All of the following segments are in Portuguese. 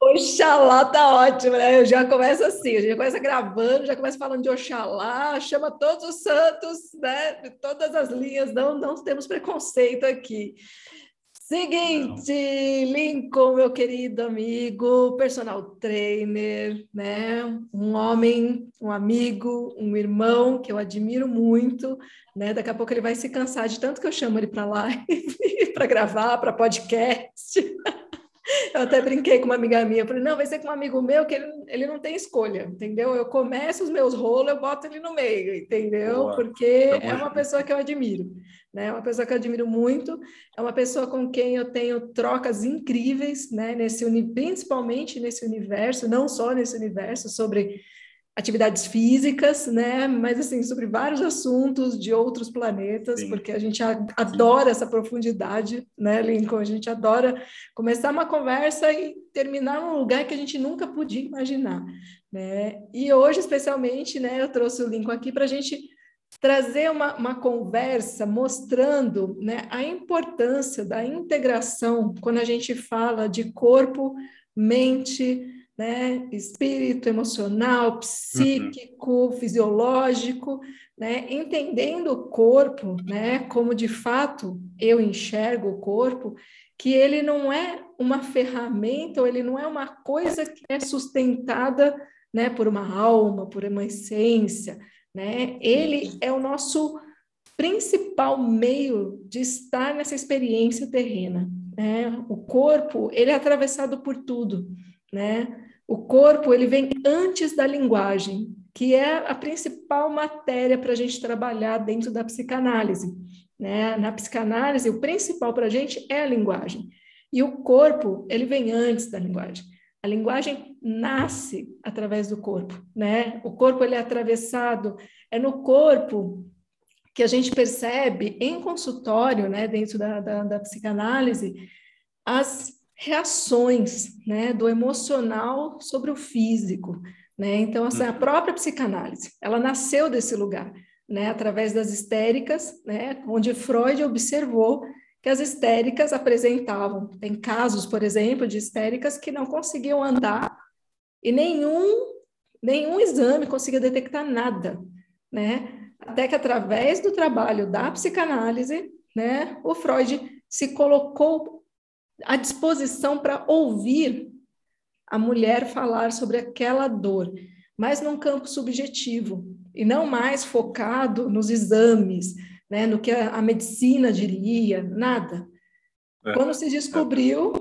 Oxalá tá ótimo, né? Eu já começo assim, a gente começa gravando, já começa falando de Oxalá, chama todos os santos, né? De todas as linhas, não, não temos preconceito aqui. Seguinte, Lincoln, meu querido amigo, personal trainer, né? Um homem, um amigo, um irmão que eu admiro muito, né? Daqui a pouco ele vai se cansar de tanto que eu chamo ele para live, para gravar, para podcast. Eu até brinquei com uma amiga minha, falei, não, vai ser com um amigo meu que ele, ele não tem escolha, entendeu? Eu começo os meus rolos, eu boto ele no meio, entendeu? Boa. Porque é uma pessoa que eu admiro, né? É uma pessoa que eu admiro muito, é uma pessoa com quem eu tenho trocas incríveis, né? Nesse, principalmente nesse universo, não só nesse universo, sobre atividades físicas, né? Mas assim sobre vários assuntos de outros planetas, Sim. porque a gente adora essa profundidade, né, Lincoln? A gente adora começar uma conversa e terminar num lugar que a gente nunca podia imaginar, né? E hoje, especialmente, né, eu trouxe o Lincoln aqui para a gente trazer uma, uma conversa mostrando né, a importância da integração quando a gente fala de corpo, mente, né? Espírito, emocional, psíquico, uhum. fisiológico, né? Entendendo o corpo, né? Como de fato eu enxergo o corpo, que ele não é uma ferramenta, ou ele não é uma coisa que é sustentada, né? Por uma alma, por uma essência, né? Ele é o nosso principal meio de estar nessa experiência terrena, né? O corpo, ele é atravessado por tudo, né? O corpo ele vem antes da linguagem, que é a principal matéria para a gente trabalhar dentro da psicanálise. Né? Na psicanálise, o principal para a gente é a linguagem. E o corpo, ele vem antes da linguagem. A linguagem nasce através do corpo, né? O corpo ele é atravessado, é no corpo que a gente percebe em consultório, né, dentro da, da, da psicanálise, as reações né, do emocional sobre o físico. Né? Então, essa a uhum. própria psicanálise, ela nasceu desse lugar, né, através das histéricas, né, onde Freud observou que as histéricas apresentavam. Tem casos, por exemplo, de histéricas que não conseguiam andar e nenhum, nenhum exame conseguia detectar nada. Né? Até que, através do trabalho da psicanálise, né, o Freud se colocou à disposição para ouvir a mulher falar sobre aquela dor, mas num campo subjetivo e não mais focado nos exames, né, no que a, a medicina diria, nada. É. Quando se descobriu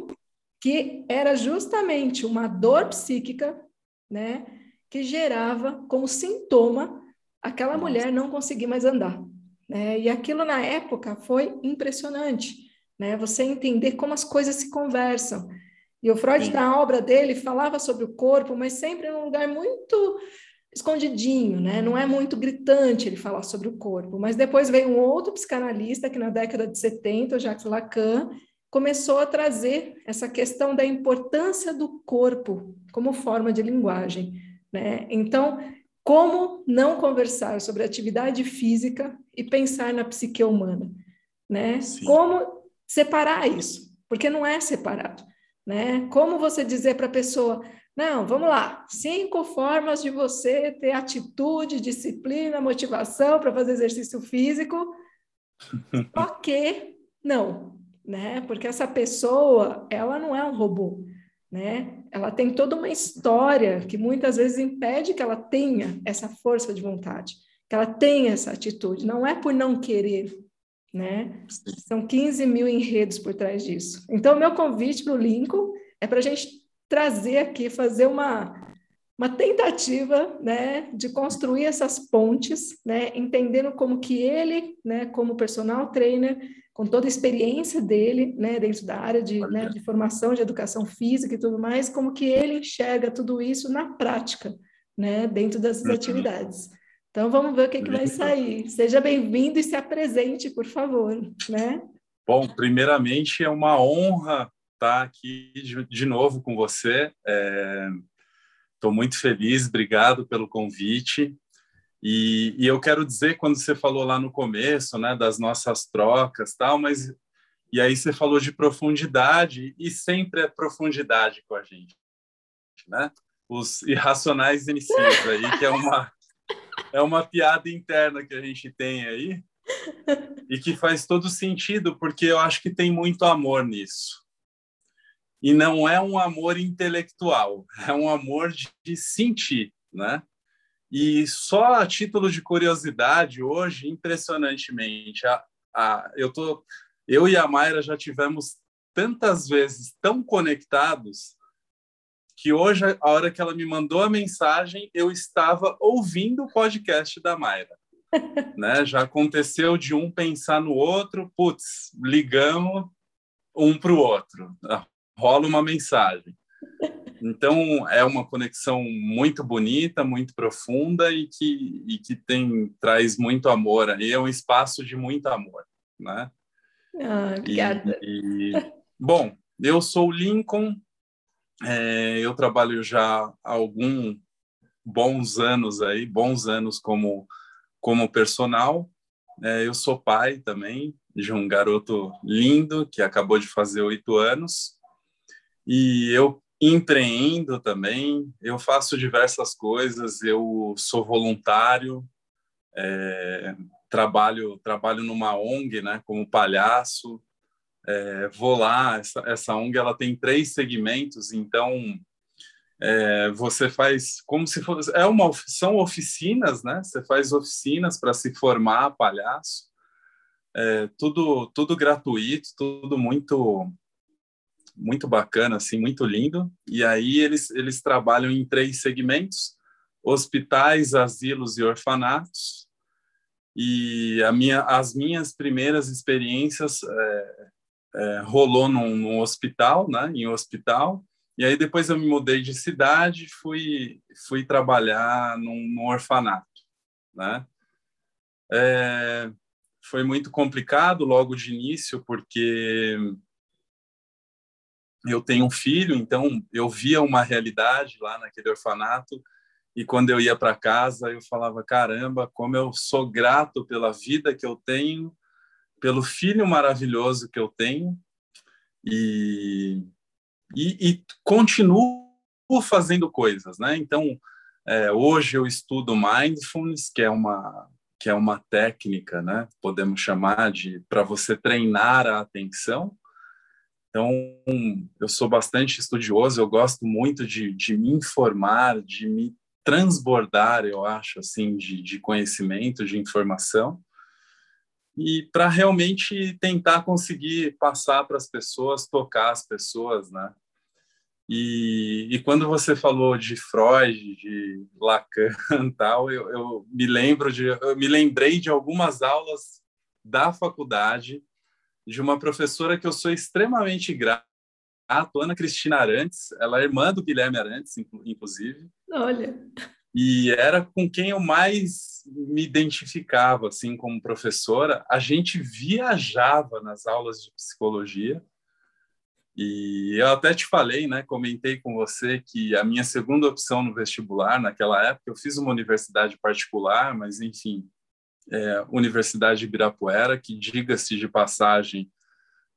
que era justamente uma dor psíquica, né, que gerava como sintoma aquela mulher não conseguir mais andar. Né? E aquilo na época foi impressionante né? Você entender como as coisas se conversam. E o Freud, Sim. na obra dele, falava sobre o corpo, mas sempre num lugar muito escondidinho, né? Não é muito gritante ele falar sobre o corpo. Mas depois veio um outro psicanalista que na década de 70, o Jacques Lacan, começou a trazer essa questão da importância do corpo como forma de linguagem, né? Então, como não conversar sobre atividade física e pensar na psique humana, né? Sim. Como separar isso, porque não é separado, né? Como você dizer para a pessoa, não, vamos lá, cinco formas de você ter atitude, disciplina, motivação para fazer exercício físico, ok, não, né? Porque essa pessoa, ela não é um robô, né? Ela tem toda uma história que muitas vezes impede que ela tenha essa força de vontade, que ela tenha essa atitude. Não é por não querer, né? São 15 mil enredos por trás disso. Então, meu convite para o Lincoln é para a gente trazer aqui, fazer uma, uma tentativa né, de construir essas pontes, né, entendendo como que ele, né, como personal trainer, com toda a experiência dele, né, dentro da área de, né, de formação, de educação física e tudo mais, como que ele enxerga tudo isso na prática, né, dentro dessas atividades. Então vamos ver o que, que vai sair. Seja bem-vindo e se apresente, por favor, né? Bom, primeiramente é uma honra estar aqui de, de novo com você. Estou é, muito feliz, obrigado pelo convite. E, e, eu quero dizer, quando você falou lá no começo, né, das nossas trocas, tal, mas E aí você falou de profundidade e sempre é profundidade com a gente, né? Os irracionais iniciais aí, que é uma é uma piada interna que a gente tem aí e que faz todo sentido, porque eu acho que tem muito amor nisso. E não é um amor intelectual, é um amor de, de sentir, né? E só a título de curiosidade, hoje, impressionantemente, a, a, eu, tô, eu e a Mayra já tivemos tantas vezes tão conectados que hoje, a hora que ela me mandou a mensagem, eu estava ouvindo o podcast da Mayra. né? Já aconteceu de um pensar no outro, putz, ligamos um para o outro, rola uma mensagem. Então, é uma conexão muito bonita, muito profunda e que, e que tem, traz muito amor. E é um espaço de muito amor, né? Ah, obrigada. E, e, bom, eu sou o Lincoln, é, eu trabalho já há alguns bons anos aí, bons anos como, como personal. É, eu sou pai também de um garoto lindo que acabou de fazer oito anos. E eu empreendo também, eu faço diversas coisas, eu sou voluntário, é, trabalho trabalho numa ONG, né, como palhaço, é, vou lá, essa, essa ONG ela tem três segmentos, então é, você faz como se fosse é uma são oficinas, né? Você faz oficinas para se formar palhaço, é, tudo tudo gratuito, tudo muito muito bacana, assim, muito lindo. E aí eles, eles trabalham em três segmentos: hospitais, asilos e orfanatos. E a minha, as minhas primeiras experiências é, é, rolou num, num, hospital, né, em hospital. E aí depois eu me mudei de cidade, fui fui trabalhar num, num orfanato, né? É, foi muito complicado logo de início porque eu tenho um filho, então eu via uma realidade lá naquele orfanato e quando eu ia para casa eu falava caramba como eu sou grato pela vida que eu tenho pelo filho maravilhoso que eu tenho e e, e continuo fazendo coisas né? Então é, hoje eu estudo mindfulness que é uma que é uma técnica né? Podemos chamar de para você treinar a atenção. Então, eu sou bastante estudioso, eu gosto muito de, de me informar, de me transbordar, eu acho, assim, de, de conhecimento, de informação, e para realmente tentar conseguir passar para as pessoas, tocar as pessoas, né? E, e, quando você falou de Freud, de Lacan, tal, eu, eu me lembro de, eu me lembrei de algumas aulas da faculdade de uma professora que eu sou extremamente grato, Ana Cristina Arantes, ela é irmã do Guilherme Arantes, inclusive. Olha. E era com quem eu mais me identificava, assim, como professora. A gente viajava nas aulas de psicologia. E eu até te falei, né, comentei com você que a minha segunda opção no vestibular, naquela época, eu fiz uma universidade particular, mas enfim, é, Universidade de Ibirapuera, que, diga-se de passagem,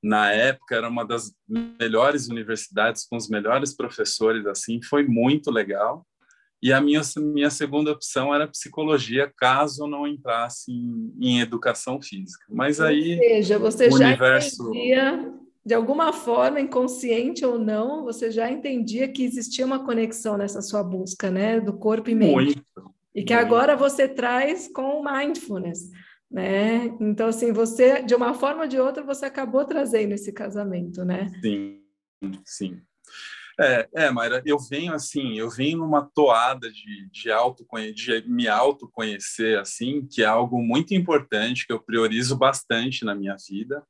na época era uma das melhores universidades, com os melhores professores, assim, foi muito legal. E a minha, minha segunda opção era psicologia, caso não entrasse em, em educação física. Mas aí. Ou seja, você já universo... entendia, de alguma forma, inconsciente ou não, você já entendia que existia uma conexão nessa sua busca, né? Do corpo e mente. Muito, e que agora você traz com o mindfulness, né? Então, assim, você, de uma forma ou de outra, você acabou trazendo esse casamento, né? Sim, sim. É, é, Mayra, eu venho assim, eu venho numa toada de, de, de me autoconhecer, assim, que é algo muito importante, que eu priorizo bastante na minha vida,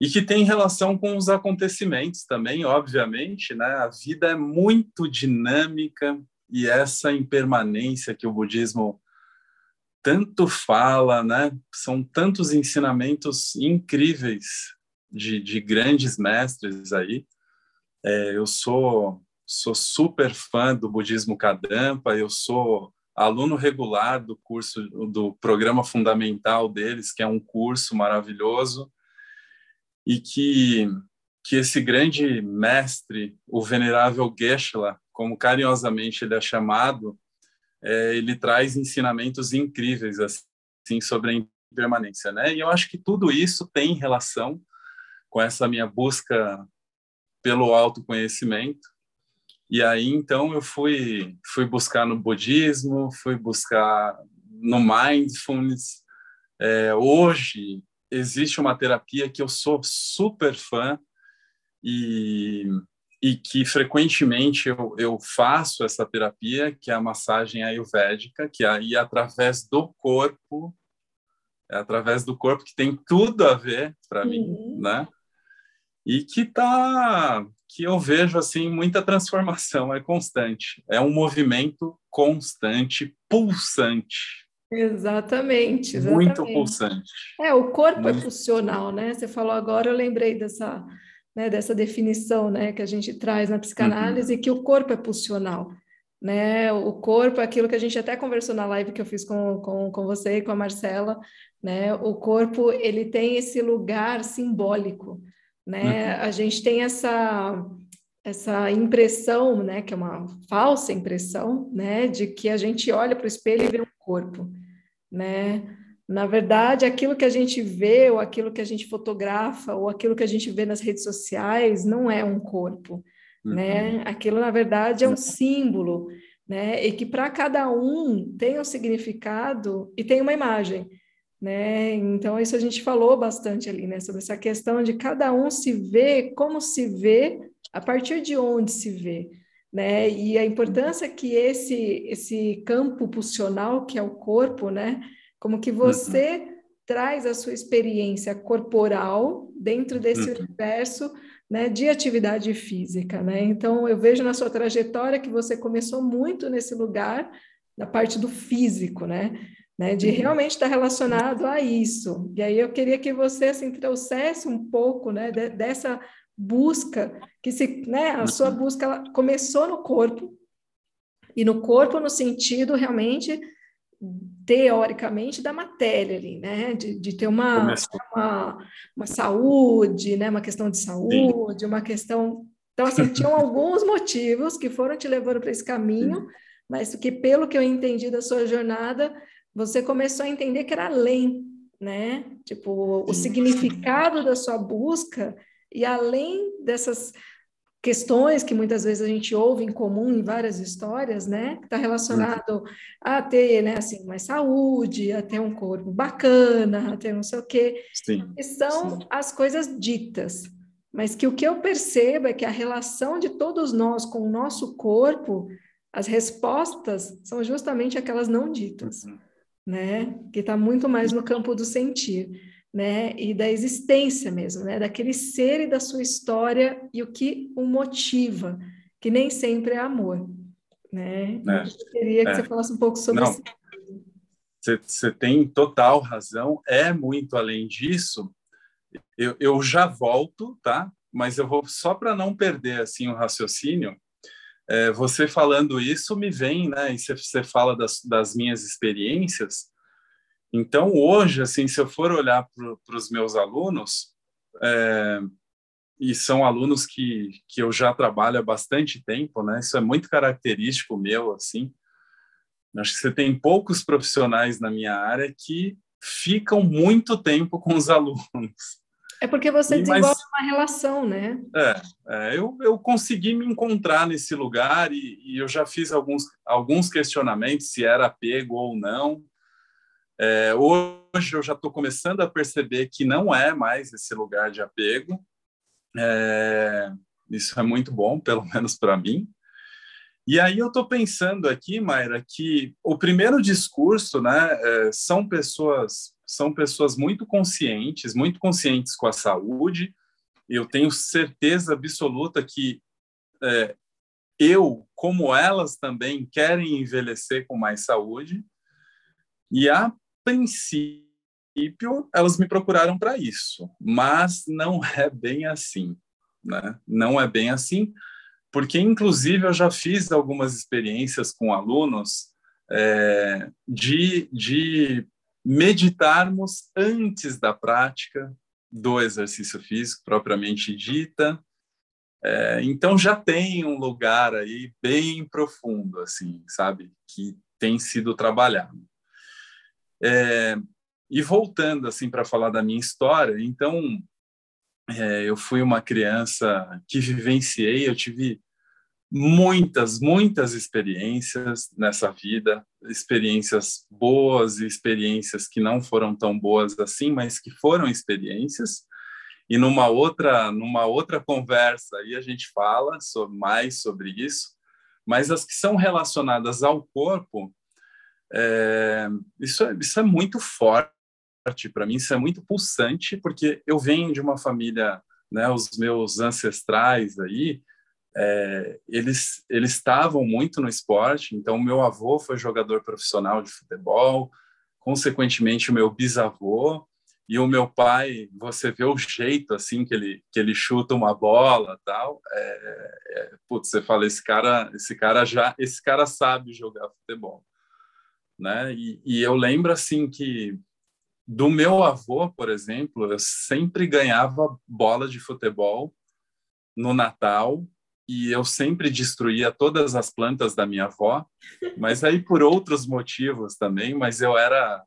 e que tem relação com os acontecimentos também, obviamente, né? A vida é muito dinâmica, e essa impermanência que o budismo tanto fala, né? São tantos ensinamentos incríveis de, de grandes mestres aí. É, eu sou sou super fã do budismo Kadampa, eu sou aluno regular do curso do programa fundamental deles, que é um curso maravilhoso. e que que esse grande mestre, o venerável Geshe-la, como carinhosamente ele é chamado, é, ele traz ensinamentos incríveis assim sobre a impermanência, né? E eu acho que tudo isso tem relação com essa minha busca pelo autoconhecimento. E aí então eu fui fui buscar no budismo, fui buscar no mindfulness. É, hoje existe uma terapia que eu sou super fã e, e que frequentemente eu, eu faço essa terapia, que é a massagem ayurvédica, que aí através do corpo, é através do corpo que tem tudo a ver para uhum. mim, né? E que tá que eu vejo assim muita transformação, é constante, é um movimento constante, pulsante. Exatamente, exatamente. Muito pulsante. É, o corpo é Muito... é pulsional, né? Você falou agora, eu lembrei dessa né, dessa definição né, que a gente traz na psicanálise, uhum. que o corpo é pulsional. Né? O corpo, aquilo que a gente até conversou na live que eu fiz com, com, com você e com a Marcela, né? o corpo ele tem esse lugar simbólico. Né? Uhum. A gente tem essa, essa impressão, né, que é uma falsa impressão, né, de que a gente olha para o espelho e vê um corpo, né? Na verdade, aquilo que a gente vê, ou aquilo que a gente fotografa, ou aquilo que a gente vê nas redes sociais, não é um corpo, uhum. né? Aquilo, na verdade, é um símbolo, né? E que para cada um tem um significado e tem uma imagem, né? Então, isso a gente falou bastante ali, né? Sobre essa questão de cada um se ver como se vê, a partir de onde se vê, né? E a importância que esse, esse campo pulsional, que é o corpo, né? Como que você uhum. traz a sua experiência corporal dentro desse uhum. universo né, de atividade física, né? Então, eu vejo na sua trajetória que você começou muito nesse lugar, na parte do físico, né? Né de uhum. realmente estar relacionado a isso. E aí eu queria que você, assim, trouxesse um pouco, né, de, dessa busca, que se, né, a sua uhum. busca começou no corpo, e no corpo no sentido realmente teoricamente da matéria ali, né? De, de ter uma, uma, uma, saúde, né? Uma questão de saúde, Sim. uma questão. Então, assim, tinham alguns motivos que foram te levando para esse caminho, mas que, pelo que eu entendi da sua jornada, você começou a entender que era além, né? Tipo, o significado da sua busca e além dessas questões que muitas vezes a gente ouve em comum em várias histórias, né? Que está relacionado a ter, né, assim, mais saúde, a ter um corpo bacana, a ter não sei o quê. Sim, que são sim. as coisas ditas. Mas que o que eu percebo é que a relação de todos nós com o nosso corpo, as respostas são justamente aquelas não ditas, uhum. Né? Que está muito mais no campo do sentir né, e da existência mesmo, né, daquele ser e da sua história e o que o motiva, que nem sempre é amor, né? É, eu queria que é. você falasse um pouco sobre isso. Você tem total razão, é muito além disso. Eu, eu já volto, tá? Mas eu vou só para não perder assim o raciocínio. É, você falando isso me vem, né? E você fala das, das minhas experiências. Então, hoje, assim, se eu for olhar para os meus alunos, é, e são alunos que, que eu já trabalho há bastante tempo, né? Isso é muito característico meu, assim. Acho que você tem poucos profissionais na minha área que ficam muito tempo com os alunos. É porque você desenvolve mas, uma relação, né? É, é, eu, eu consegui me encontrar nesse lugar e, e eu já fiz alguns, alguns questionamentos se era apego ou não. É, hoje eu já estou começando a perceber que não é mais esse lugar de apego. É, isso é muito bom, pelo menos para mim. E aí eu estou pensando aqui, Mayra, que o primeiro discurso, né, é, são pessoas são pessoas muito conscientes, muito conscientes com a saúde. Eu tenho certeza absoluta que é, eu, como elas também, querem envelhecer com mais saúde. E a princípio, elas me procuraram para isso, mas não é bem assim, né? Não é bem assim, porque inclusive eu já fiz algumas experiências com alunos é, de, de meditarmos antes da prática do exercício físico propriamente dita. É, então já tem um lugar aí bem profundo, assim, sabe, que tem sido trabalhado. É, e voltando assim para falar da minha história, então é, eu fui uma criança que vivenciei, eu tive muitas, muitas experiências nessa vida, experiências boas e experiências que não foram tão boas assim, mas que foram experiências. E numa outra, numa outra conversa aí a gente fala sobre, mais sobre isso, mas as que são relacionadas ao corpo, é, isso, é, isso é muito forte para mim, isso é muito pulsante, porque eu venho de uma família, né, os meus ancestrais aí, é, eles eles estavam muito no esporte. Então, meu avô foi jogador profissional de futebol, consequentemente o meu bisavô e o meu pai. Você vê o jeito assim que ele que ele chuta uma bola, tal. É, é, putz, você fala esse cara esse cara já esse cara sabe jogar futebol, né? E, e eu lembro assim que do meu avô, por exemplo, eu sempre ganhava bola de futebol no Natal e eu sempre destruía todas as plantas da minha avó, mas aí por outros motivos também, mas eu era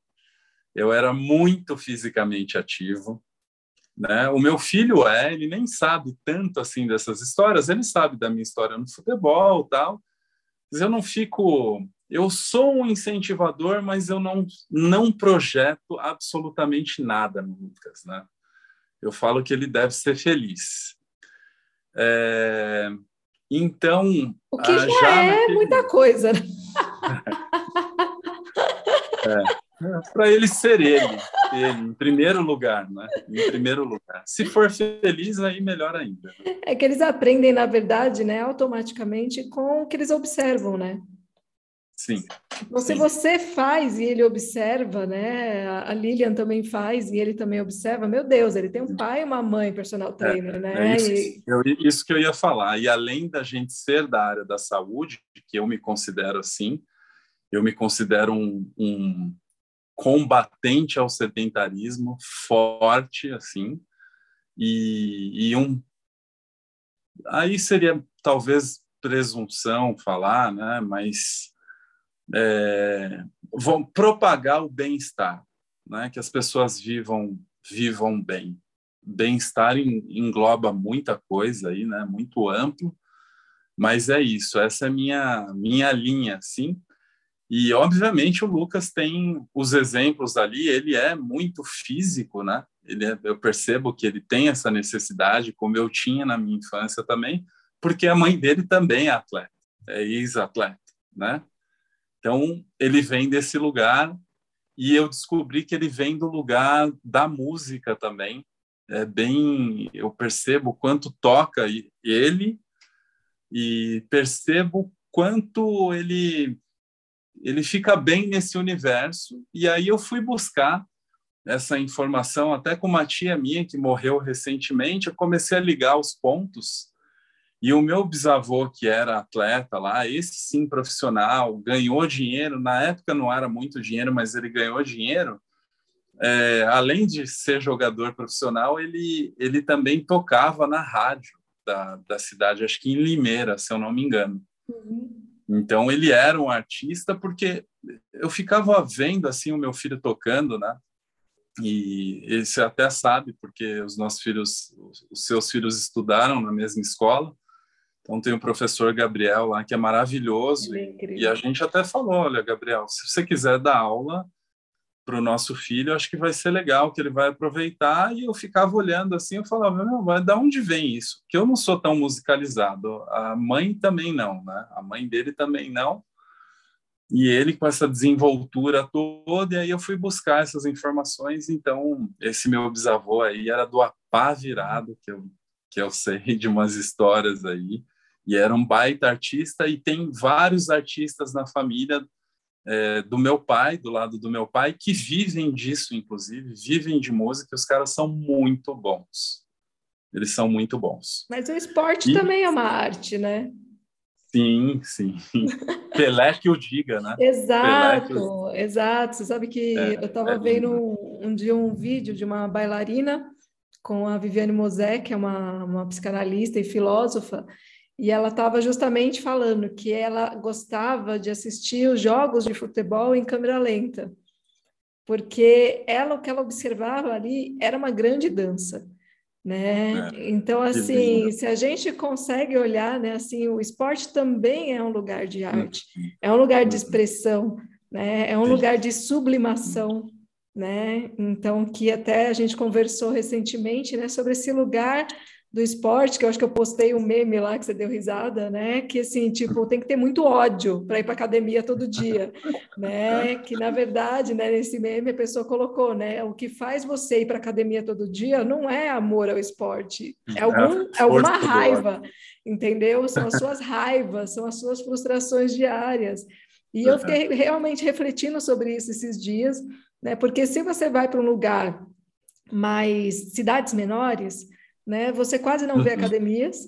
eu era muito fisicamente ativo, né? O meu filho é, ele nem sabe tanto assim dessas histórias, ele sabe da minha história no futebol, tal. Mas eu não fico eu sou um incentivador, mas eu não não projeto absolutamente nada no Lucas, né? Eu falo que ele deve ser feliz. É, então. O que já, já é naquele... muita coisa. Né? é, para ele ser ele, ele, em primeiro lugar, né? Em primeiro lugar. Se for feliz, aí melhor ainda. É que eles aprendem, na verdade, né, automaticamente com o que eles observam, né? Sim. Então, se você faz e ele observa, né? A Lilian também faz e ele também observa, meu Deus, ele tem um pai e uma mãe personal trainer, é, né? É isso, e... eu, isso, que eu ia falar. E além da gente ser da área da saúde, que eu me considero assim, eu me considero um, um combatente ao sedentarismo forte, assim, e, e um. Aí seria talvez presunção falar, né? Mas é, vão propagar o bem-estar, né? que as pessoas vivam vivam bem. Bem-estar engloba muita coisa aí, né? Muito amplo, mas é isso. Essa é minha minha linha, sim. E obviamente o Lucas tem os exemplos ali. Ele é muito físico, né? Ele é, eu percebo que ele tem essa necessidade, como eu tinha na minha infância também, porque a mãe dele também é atleta, é ex-atleta, né? Então, ele vem desse lugar e eu descobri que ele vem do lugar da música também. É bem, eu percebo quanto toca ele e percebo quanto ele ele fica bem nesse universo. E aí eu fui buscar essa informação até com uma tia minha que morreu recentemente, eu comecei a ligar os pontos e o meu bisavô, que era atleta lá, esse sim profissional, ganhou dinheiro. Na época não era muito dinheiro, mas ele ganhou dinheiro. É, além de ser jogador profissional, ele, ele também tocava na rádio da, da cidade, acho que em Limeira, se eu não me engano. Uhum. Então ele era um artista porque eu ficava vendo assim o meu filho tocando, né? E ele até sabe porque os nossos filhos, os seus filhos estudaram na mesma escola. Então tem o professor Gabriel lá que é maravilhoso é e, a gente até falou, olha Gabriel, se você quiser dar aula para o nosso filho, acho que vai ser legal, que ele vai aproveitar. E eu ficava olhando assim, eu falava, meu, mas da onde vem isso? Que eu não sou tão musicalizado, a mãe também não, né? A mãe dele também não. E ele com essa desenvoltura toda, e aí eu fui buscar essas informações. Então, esse meu bisavô aí era do Apá Virado, que eu, que eu sei de umas histórias aí e era um baita artista e tem vários artistas na família é, do meu pai, do lado do meu pai, que vivem disso, inclusive, vivem de música. Os caras são muito bons. Eles são muito bons. Mas o esporte e... também é uma arte, né? Sim, sim. Pelé que o diga, né? Exato, exato. Você sabe que é, eu estava é vendo um, um dia um vídeo de uma bailarina com a Viviane Mosé, que é uma, uma psicanalista e filósofa, e ela estava justamente falando que ela gostava de assistir os jogos de futebol em câmera lenta, porque ela o que ela observava ali era uma grande dança, né? É, então assim, se a gente consegue olhar, né, assim, o esporte também é um lugar de arte, é um lugar de expressão, né? É um lugar de sublimação, né? Então que até a gente conversou recentemente, né, sobre esse lugar do esporte, que eu acho que eu postei um meme lá que você deu risada, né? Que assim, tipo, tem que ter muito ódio para ir para academia todo dia, né? Que na verdade, né, nesse meme a pessoa colocou, né? O que faz você ir para academia todo dia não é amor ao esporte, é, algum, é alguma raiva, entendeu? São as suas raivas, são as suas frustrações diárias. E eu fiquei realmente refletindo sobre isso esses dias, né? Porque se você vai para um lugar mais cidades menores, né? Você quase não vê uhum. academias,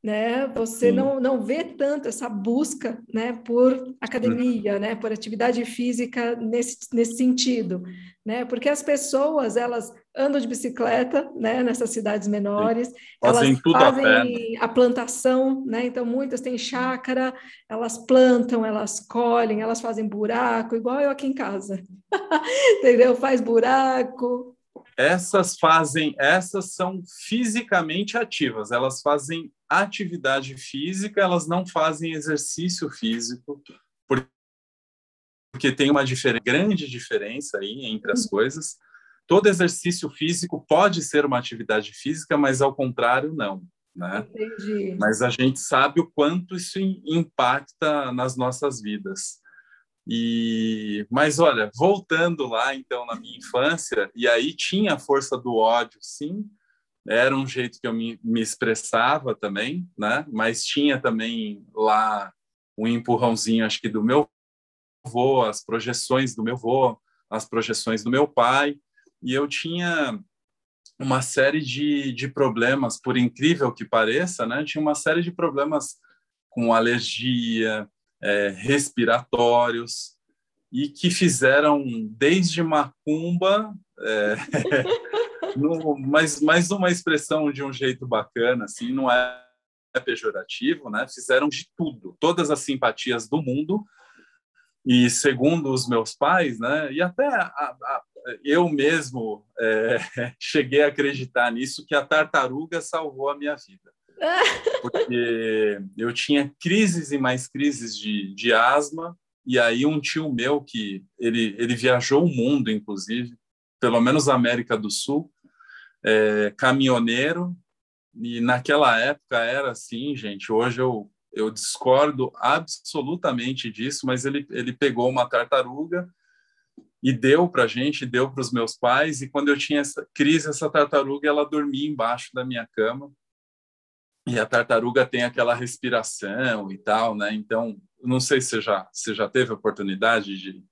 né? Você não, não vê tanto essa busca, né, por academia, né, por atividade física nesse, nesse sentido, né? Porque as pessoas, elas andam de bicicleta, né, nessas cidades menores, fazem elas fazem a, a, plantação, né? Então muitas têm chácara, elas plantam, elas colhem, elas fazem buraco, igual eu aqui em casa. Entendeu? Faz buraco, essas fazem, essas são fisicamente ativas, elas fazem atividade física, elas não fazem exercício físico, porque tem uma diferença, grande diferença aí entre as coisas. Todo exercício físico pode ser uma atividade física, mas ao contrário, não. Né? Entendi. Mas a gente sabe o quanto isso impacta nas nossas vidas. E, mas olha, voltando lá então na minha infância, e aí tinha a força do ódio, sim, era um jeito que eu me, me expressava também, né? Mas tinha também lá um empurrãozinho, acho que do meu avô, as projeções do meu avô, as projeções do meu pai, e eu tinha uma série de, de problemas, por incrível que pareça, né? Tinha uma série de problemas com alergia, é, respiratórios e que fizeram desde macumba, é, no, mas, mas uma expressão de um jeito bacana, assim, não é pejorativo, né? Fizeram de tudo, todas as simpatias do mundo e segundo os meus pais, né? E até a, a, eu mesmo é, cheguei a acreditar nisso que a tartaruga salvou a minha vida porque eu tinha crises e mais crises de, de asma, e aí um tio meu que ele, ele viajou o mundo, inclusive, pelo menos a América do Sul, é, caminhoneiro, e naquela época era assim, gente, hoje eu, eu discordo absolutamente disso, mas ele, ele pegou uma tartaruga e deu para a gente, deu para os meus pais, e quando eu tinha essa crise, essa tartaruga, ela dormia embaixo da minha cama, e a tartaruga tem aquela respiração e tal, né? Então, não sei se você já, você já teve a oportunidade de,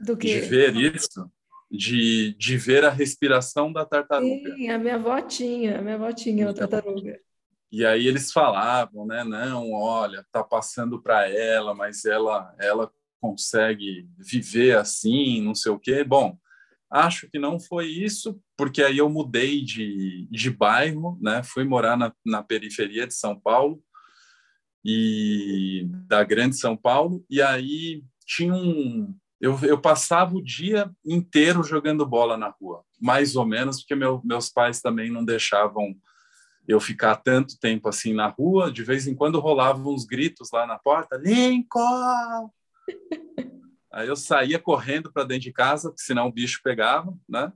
de ver isso, de, de ver a respiração da tartaruga. Sim, a minha avó tinha, a minha avó tinha então, tartaruga. E aí eles falavam, né? Não, olha, tá passando para ela, mas ela, ela consegue viver assim, não sei o quê. Bom, Acho que não foi isso, porque aí eu mudei de, de bairro, né? Fui morar na, na periferia de São Paulo e da Grande São Paulo, e aí tinha um eu, eu, passava o dia inteiro jogando bola na rua, mais ou menos, porque meu, meus pais também não deixavam eu ficar tanto tempo assim na rua. De vez em quando rolavam uns gritos lá na porta: Lincoln! Aí eu saía correndo para dentro de casa, porque senão o bicho pegava, né?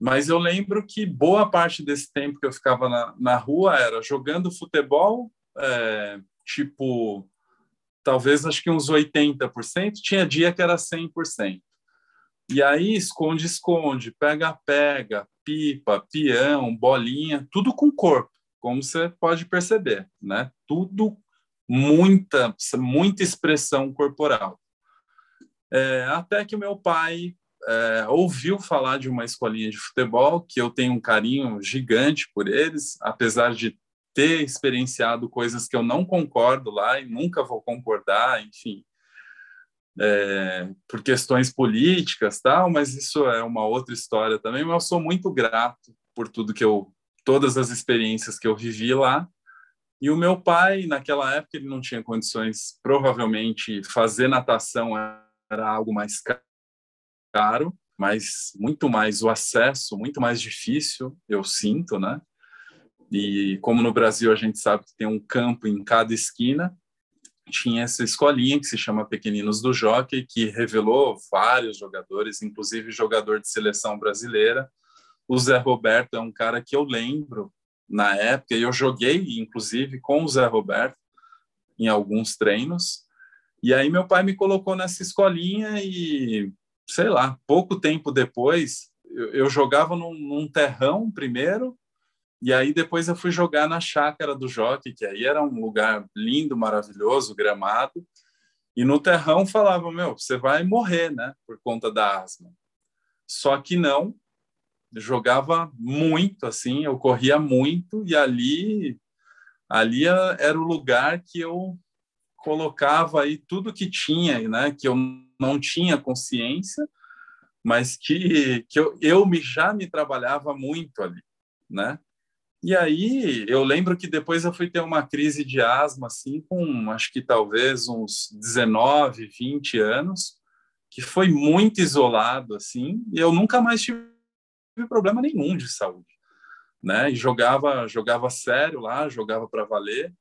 Mas eu lembro que boa parte desse tempo que eu ficava na, na rua era jogando futebol, é, tipo, talvez acho que uns 80%, tinha dia que era 100%. E aí esconde-esconde, pega-pega, pipa, peão, bolinha, tudo com corpo, como você pode perceber, né? Tudo muita, muita expressão corporal. É, até que meu pai é, ouviu falar de uma escolinha de futebol, que eu tenho um carinho gigante por eles, apesar de ter experienciado coisas que eu não concordo lá e nunca vou concordar, enfim, é, por questões políticas tal, mas isso é uma outra história também. Mas eu sou muito grato por tudo que eu todas as experiências que eu vivi lá. E o meu pai, naquela época, ele não tinha condições, provavelmente, fazer natação era algo mais caro, mas muito mais o acesso, muito mais difícil, eu sinto, né? E como no Brasil a gente sabe que tem um campo em cada esquina, tinha essa escolinha que se chama Pequeninos do Jockey, que revelou vários jogadores, inclusive jogador de seleção brasileira. O Zé Roberto é um cara que eu lembro na época, e eu joguei, inclusive, com o Zé Roberto em alguns treinos. E aí meu pai me colocou nessa escolinha e, sei lá, pouco tempo depois, eu, eu jogava num, num terrão primeiro, e aí depois eu fui jogar na chácara do Jockey, que aí era um lugar lindo, maravilhoso, gramado. E no terrão falava, meu, você vai morrer, né, por conta da asma. Só que não, jogava muito, assim, eu corria muito e ali, ali era o lugar que eu colocava aí tudo que tinha, né, que eu não tinha consciência, mas que, que eu, eu me, já me trabalhava muito ali, né? E aí eu lembro que depois eu fui ter uma crise de asma, assim, com acho que talvez uns 19, 20 anos, que foi muito isolado, assim, e eu nunca mais tive problema nenhum de saúde, né? E jogava, jogava sério lá, jogava para valer.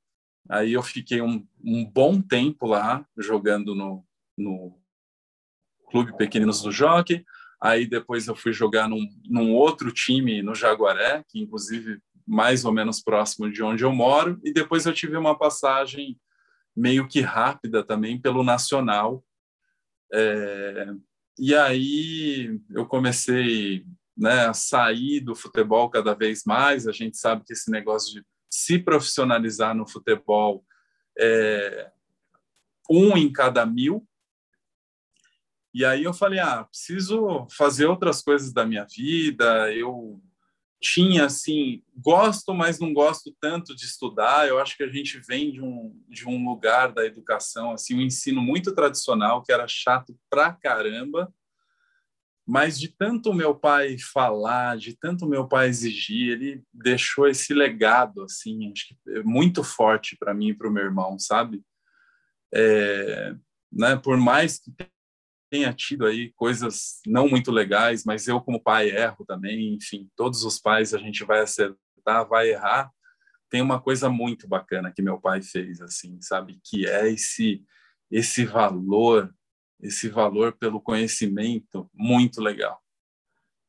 Aí eu fiquei um, um bom tempo lá jogando no, no Clube Pequeninos do Jockey. Aí depois eu fui jogar num, num outro time no Jaguaré, que inclusive mais ou menos próximo de onde eu moro, e depois eu tive uma passagem meio que rápida também pelo Nacional. É, e aí eu comecei né, a sair do futebol cada vez mais. A gente sabe que esse negócio de se profissionalizar no futebol é um em cada mil. E aí eu falei, ah, preciso fazer outras coisas da minha vida. Eu tinha assim, gosto, mas não gosto tanto de estudar. Eu acho que a gente vem de um, de um lugar da educação, assim, um ensino muito tradicional, que era chato pra caramba. Mas de tanto meu pai falar, de tanto meu pai exigir, ele deixou esse legado, assim, é muito forte para mim e para o meu irmão, sabe? É, né, por mais que tenha tido aí coisas não muito legais, mas eu como pai erro também, enfim, todos os pais a gente vai acertar, vai errar. Tem uma coisa muito bacana que meu pai fez assim, sabe, que é esse esse valor, esse valor pelo conhecimento muito legal.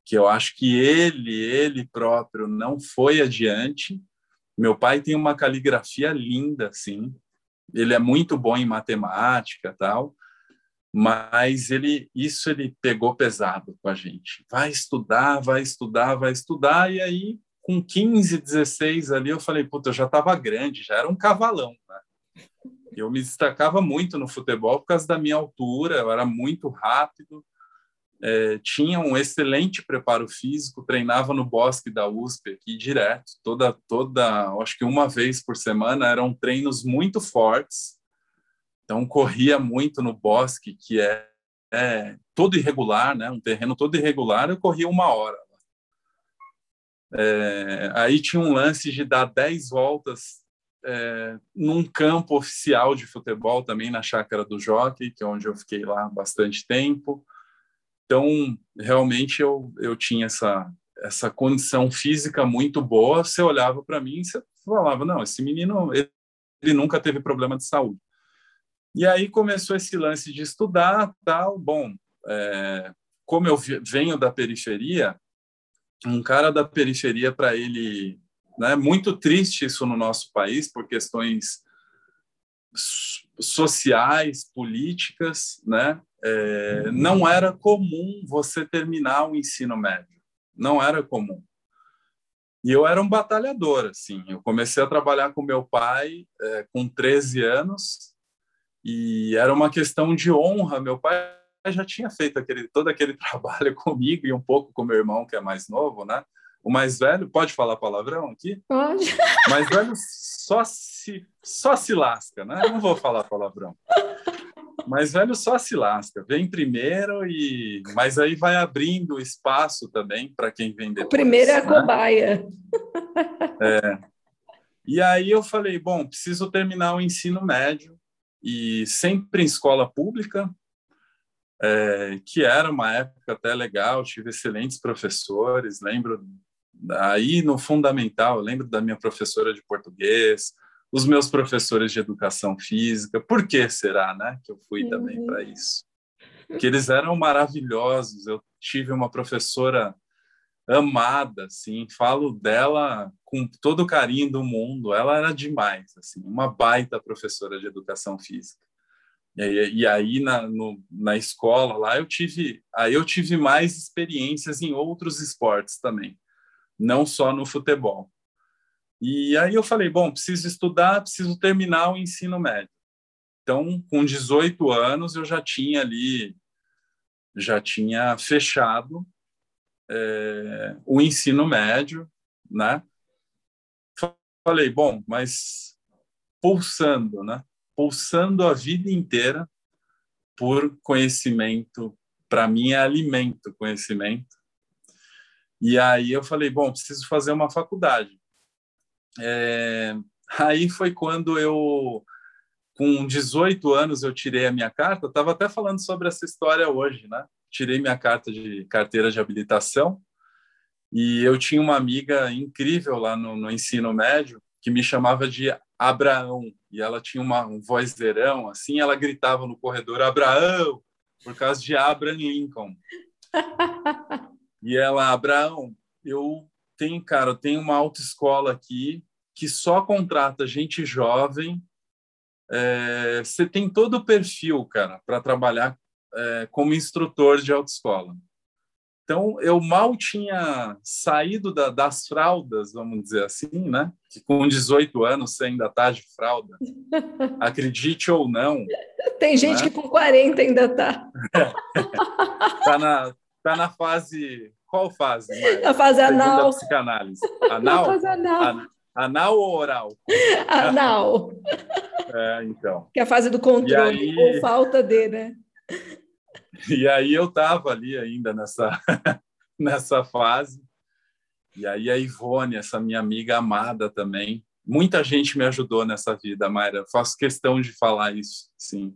Que eu acho que ele, ele próprio não foi adiante. Meu pai tem uma caligrafia linda assim. Ele é muito bom em matemática, tal mas ele isso ele pegou pesado com a gente. Vai estudar, vai estudar, vai estudar e aí com 15, 16 ali eu falei, puta, eu já estava grande, já era um cavalão, né? Eu me destacava muito no futebol por causa da minha altura, eu era muito rápido, é, tinha um excelente preparo físico, treinava no bosque da USP aqui direto, toda, toda, acho que uma vez por semana, eram treinos muito fortes, então, corria muito no bosque, que é, é todo irregular, né? um terreno todo irregular, eu corria uma hora. É, aí tinha um lance de dar 10 voltas é, num campo oficial de futebol também na chácara do Jockey, que é onde eu fiquei lá bastante tempo. Então, realmente eu, eu tinha essa, essa condição física muito boa. Você olhava para mim e você falava: não, esse menino ele, ele nunca teve problema de saúde. E aí começou esse lance de estudar, tal. Bom, é, como eu venho da periferia, um cara da periferia para ele, né, muito triste isso no nosso país por questões sociais, políticas, né? É, não era comum você terminar o ensino médio, não era comum. E eu era um batalhador, assim. Eu comecei a trabalhar com meu pai é, com 13 anos e era uma questão de honra. Meu pai já tinha feito aquele, todo aquele trabalho comigo e um pouco com meu irmão, que é mais novo, né? O mais velho, pode falar palavrão aqui? Pode. O mais velho só se, só se lasca, né? não vou falar palavrão. mais velho só se lasca, vem primeiro e mas aí vai abrindo espaço também para quem vem depois. O primeiro é a né? cobaia. É. E aí eu falei, bom, preciso terminar o ensino médio e sempre em escola pública, é, que era uma época até legal, tive excelentes professores, lembro aí no fundamental, lembro da minha professora de português, os meus professores de educação física. Por que será, né, que eu fui uhum. também para isso? Que eles eram maravilhosos. Eu tive uma professora amada, assim, falo dela com todo o carinho do mundo. Ela era demais, assim, uma baita professora de educação física. E, e aí na, no, na escola lá eu tive, aí eu tive mais experiências em outros esportes também, não só no futebol. E aí eu falei, bom, preciso estudar, preciso terminar o ensino médio. Então, com 18 anos, eu já tinha ali, já tinha fechado é, o ensino médio, né? Falei, bom, mas pulsando, né? Pulsando a vida inteira por conhecimento, para mim é alimento conhecimento. E aí eu falei, bom, preciso fazer uma faculdade. É, aí foi quando eu, com 18 anos, eu tirei a minha carta. Estava até falando sobre essa história hoje, né? Tirei minha carta de carteira de habilitação e eu tinha uma amiga incrível lá no, no ensino médio que me chamava de Abraão e ela tinha uma, um vozeirão assim, ela gritava no corredor Abraão por causa de Abraham Lincoln. e ela, Abraão, eu tem, cara, tem uma autoescola aqui que só contrata gente jovem. É, você tem todo o perfil, cara, para trabalhar é, como instrutor de autoescola. Então, eu mal tinha saído da, das fraldas, vamos dizer assim, né? Que com 18 anos você ainda está de fralda. Acredite ou não. Tem gente né? que com 40 ainda está. Está na, tá na fase qual fase? A fase anal. Psicanálise. Anal? A fase anal. Anal ou oral? Anal. É, então. Que é a fase do controle, aí... ou falta de, né? E aí eu estava ali ainda nessa, nessa fase. E aí a Ivone, essa minha amiga amada também, muita gente me ajudou nessa vida, Mayra. Faço questão de falar isso, sim.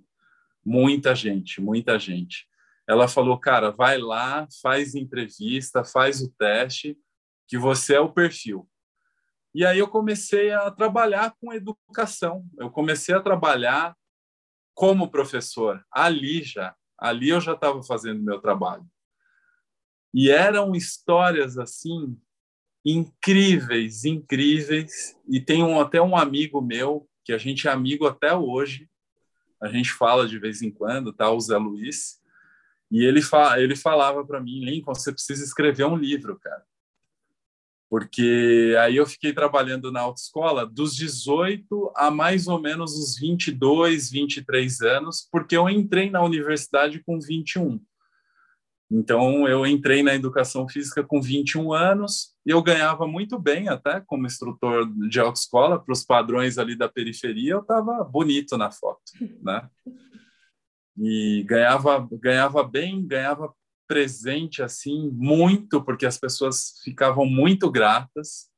Muita gente, muita gente ela falou, cara, vai lá, faz entrevista, faz o teste, que você é o perfil. E aí eu comecei a trabalhar com educação. Eu comecei a trabalhar como professor ali já. Ali eu já estava fazendo meu trabalho. E eram histórias assim incríveis, incríveis. E tem um, até um amigo meu que a gente é amigo até hoje. A gente fala de vez em quando, tá? O Zé Luiz e ele, fa ele falava para mim, Lincoln, você precisa escrever um livro, cara. Porque aí eu fiquei trabalhando na autoescola dos 18 a mais ou menos os 22, 23 anos, porque eu entrei na universidade com 21. Então, eu entrei na educação física com 21 anos e eu ganhava muito bem até como instrutor de autoescola, para os padrões ali da periferia, eu estava bonito na foto, né? e ganhava ganhava bem, ganhava presente assim muito, porque as pessoas ficavam muito gratas.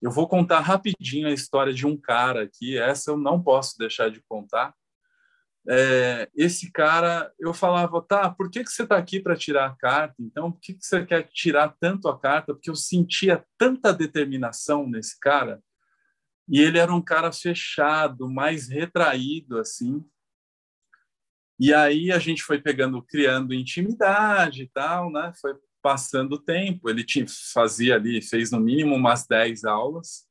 Eu vou contar rapidinho a história de um cara aqui, essa eu não posso deixar de contar. É, esse cara, eu falava, tá, por que, que você está aqui para tirar a carta? Então, por que, que você quer tirar tanto a carta? Porque eu sentia tanta determinação nesse cara. E ele era um cara fechado, mais retraído, assim. E aí a gente foi pegando, criando intimidade e tal, né? Foi passando o tempo. Ele tinha, fazia ali, fez no mínimo umas 10 aulas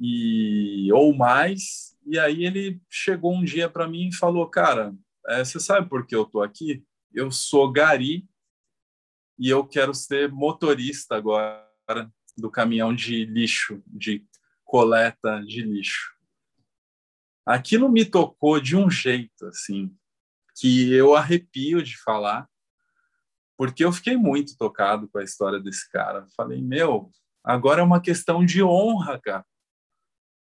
e ou mais. E aí ele chegou um dia para mim e falou: "Cara, é, você sabe por que eu tô aqui? Eu sou gari e eu quero ser motorista agora do caminhão de lixo, de coleta de lixo. Aquilo me tocou de um jeito assim, que eu arrepio de falar, porque eu fiquei muito tocado com a história desse cara. Falei, meu, agora é uma questão de honra, cara.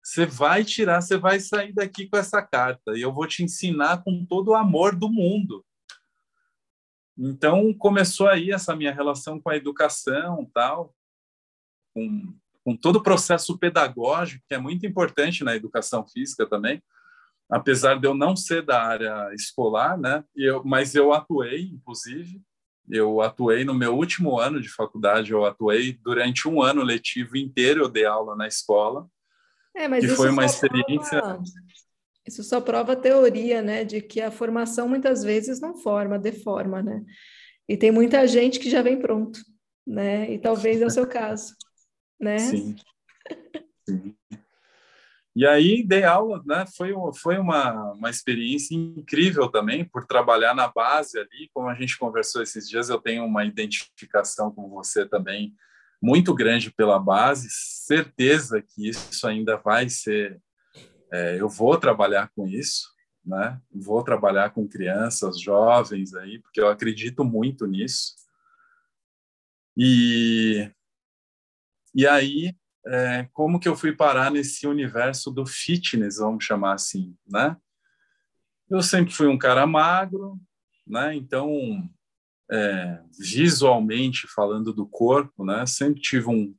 Você vai tirar, você vai sair daqui com essa carta e eu vou te ensinar com todo o amor do mundo. Então começou aí essa minha relação com a educação, tal, com, com todo o processo pedagógico que é muito importante na educação física também. Apesar de eu não ser da área escolar, né? Eu, mas eu atuei, inclusive, eu atuei no meu último ano de faculdade, eu atuei durante um ano letivo inteiro, eu dei aula na escola. É, mas que foi uma experiência. Prova, isso só prova a teoria, né, de que a formação muitas vezes não forma, deforma, né? E tem muita gente que já vem pronto, né? E talvez é o seu caso, né? Sim. Sim. E aí dei aula, né? Foi, foi uma, uma experiência incrível também por trabalhar na base ali, como a gente conversou esses dias, eu tenho uma identificação com você também muito grande pela base, certeza que isso ainda vai ser, é, eu vou trabalhar com isso, né? Vou trabalhar com crianças, jovens aí, porque eu acredito muito nisso. E e aí é, como que eu fui parar nesse universo do fitness, vamos chamar assim, né? Eu sempre fui um cara magro, né? Então, é, visualmente falando do corpo, né? Sempre tive um,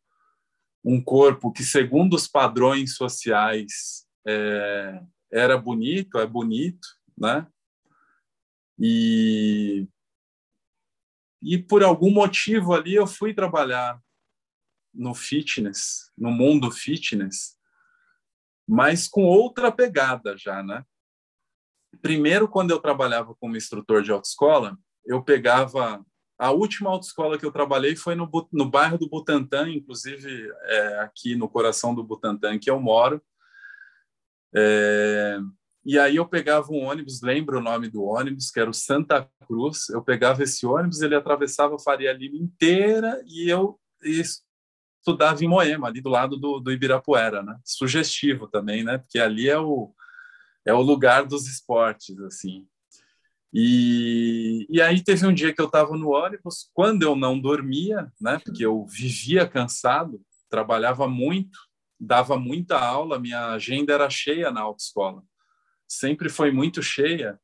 um corpo que, segundo os padrões sociais, é, era bonito, é bonito, né? E, e por algum motivo ali eu fui trabalhar no fitness, no mundo fitness, mas com outra pegada já, né? Primeiro, quando eu trabalhava como instrutor de autoescola, eu pegava a última autoescola que eu trabalhei foi no, no bairro do Butantã, inclusive é, aqui no coração do Butantã que eu moro. É, e aí eu pegava um ônibus, lembro o nome do ônibus, que era o Santa Cruz. Eu pegava esse ônibus, ele atravessava a Faria Lima inteira e eu estudava em Moema, ali do lado do, do Ibirapuera, né? Sugestivo também, né? Porque ali é o, é o lugar dos esportes, assim. E, e aí teve um dia que eu estava no ônibus, quando eu não dormia, né? Porque eu vivia cansado, trabalhava muito, dava muita aula, minha agenda era cheia na autoescola. Sempre foi muito cheia.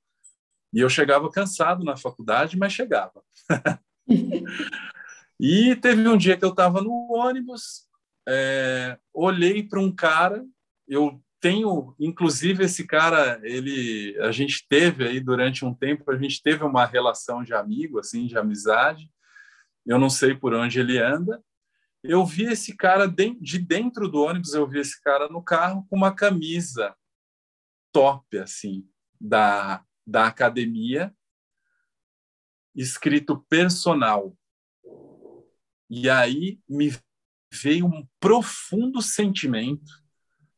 E eu chegava cansado na faculdade, mas chegava. E teve um dia que eu estava no ônibus, é, olhei para um cara, eu tenho, inclusive esse cara, ele, a gente teve aí durante um tempo, a gente teve uma relação de amigo, assim, de amizade. Eu não sei por onde ele anda. Eu vi esse cara de dentro do ônibus, eu vi esse cara no carro com uma camisa top, assim, da, da academia, escrito personal. E aí me veio um profundo sentimento.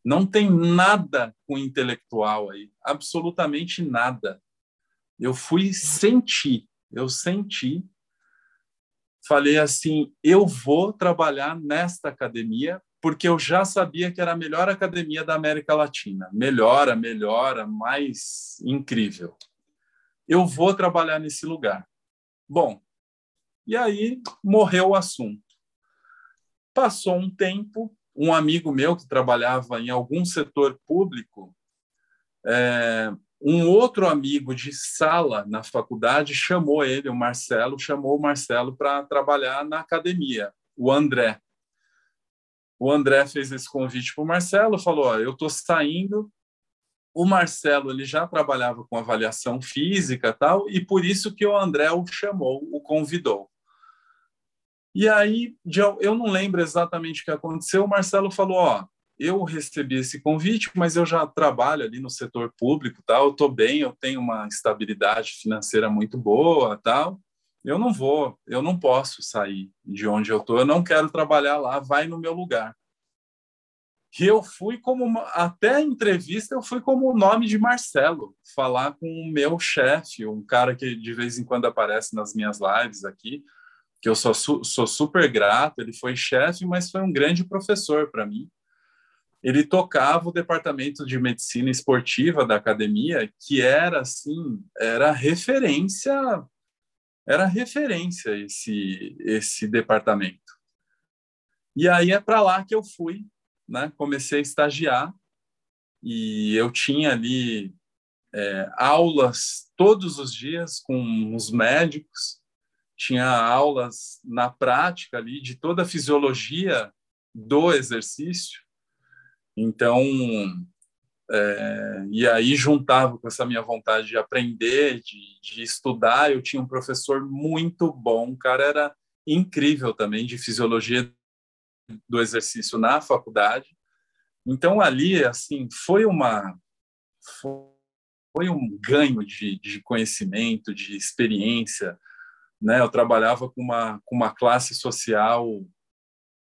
Não tem nada com intelectual aí, absolutamente nada. Eu fui sentir, eu senti. Falei assim: eu vou trabalhar nesta academia porque eu já sabia que era a melhor academia da América Latina. Melhora, melhora, mais incrível. Eu vou trabalhar nesse lugar. Bom, e aí morreu o assunto. Passou um tempo, um amigo meu que trabalhava em algum setor público, é, um outro amigo de sala na faculdade chamou ele, o Marcelo, chamou o Marcelo para trabalhar na academia, o André. O André fez esse convite para o Marcelo, falou: ó, eu estou saindo. O Marcelo ele já trabalhava com avaliação física tal, e por isso que o André o chamou, o convidou. E aí, eu não lembro exatamente o que aconteceu, o Marcelo falou, ó, eu recebi esse convite, mas eu já trabalho ali no setor público, tal, eu estou bem, eu tenho uma estabilidade financeira muito boa, tal, eu não vou, eu não posso sair de onde eu estou, eu não quero trabalhar lá, vai no meu lugar. E eu fui como, uma, até a entrevista, eu fui como o nome de Marcelo, falar com o meu chefe, um cara que de vez em quando aparece nas minhas lives aqui, que eu sou, sou super grato. Ele foi chefe, mas foi um grande professor para mim. Ele tocava o departamento de medicina esportiva da academia, que era assim, era referência, era referência esse esse departamento. E aí é para lá que eu fui, né? Comecei a estagiar e eu tinha ali é, aulas todos os dias com os médicos, tinha aulas na prática ali de toda a fisiologia do exercício. Então, é, e aí juntava com essa minha vontade de aprender, de, de estudar. Eu tinha um professor muito bom, cara era incrível também de fisiologia do exercício na faculdade. Então ali, assim, foi uma foi um ganho de, de conhecimento, de experiência, né? Eu trabalhava com uma com uma classe social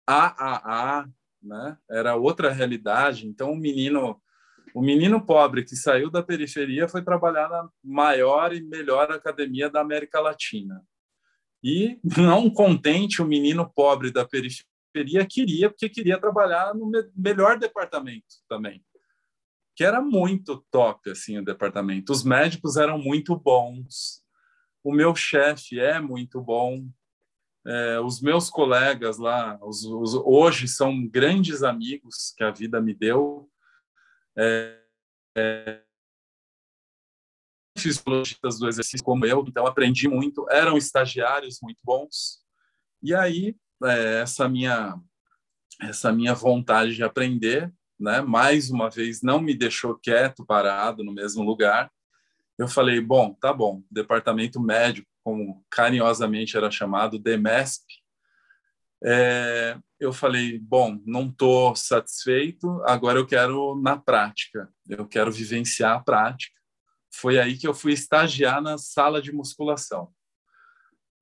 AAA, né? Era outra realidade. Então o menino o menino pobre que saiu da periferia foi trabalhar na maior e melhor academia da América Latina. E não contente, o menino pobre da periferia queria, porque queria trabalhar no melhor departamento também, que era muito top assim o departamento. Os médicos eram muito bons, o meu chefe é muito bom, é, os meus colegas lá, os, os, hoje são grandes amigos que a vida me deu. É, é, fisiologistas do exercício como eu, então aprendi muito, eram estagiários muito bons. E aí, é, essa minha essa minha vontade de aprender, né, mais uma vez não me deixou quieto, parado no mesmo lugar. Eu falei, bom, tá bom, departamento médico, como carinhosamente era chamado, DEMESP, é, eu falei, bom, não estou satisfeito, agora eu quero na prática, eu quero vivenciar a prática foi aí que eu fui estagiar na sala de musculação.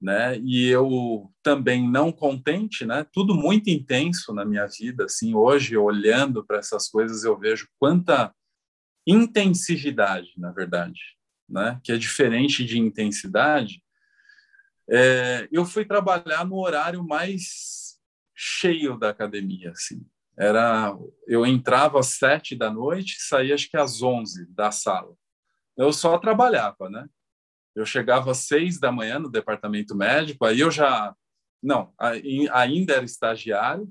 Né? E eu também não contente, né? Tudo muito intenso na minha vida, assim, hoje olhando para essas coisas eu vejo quanta intensividade, na verdade, né? Que é diferente de intensidade. É, eu fui trabalhar no horário mais cheio da academia, assim. Era, eu entrava às sete da noite, saía acho que às onze da sala eu só trabalhava, né? Eu chegava às seis da manhã no departamento médico, aí eu já, não, ainda era estagiário,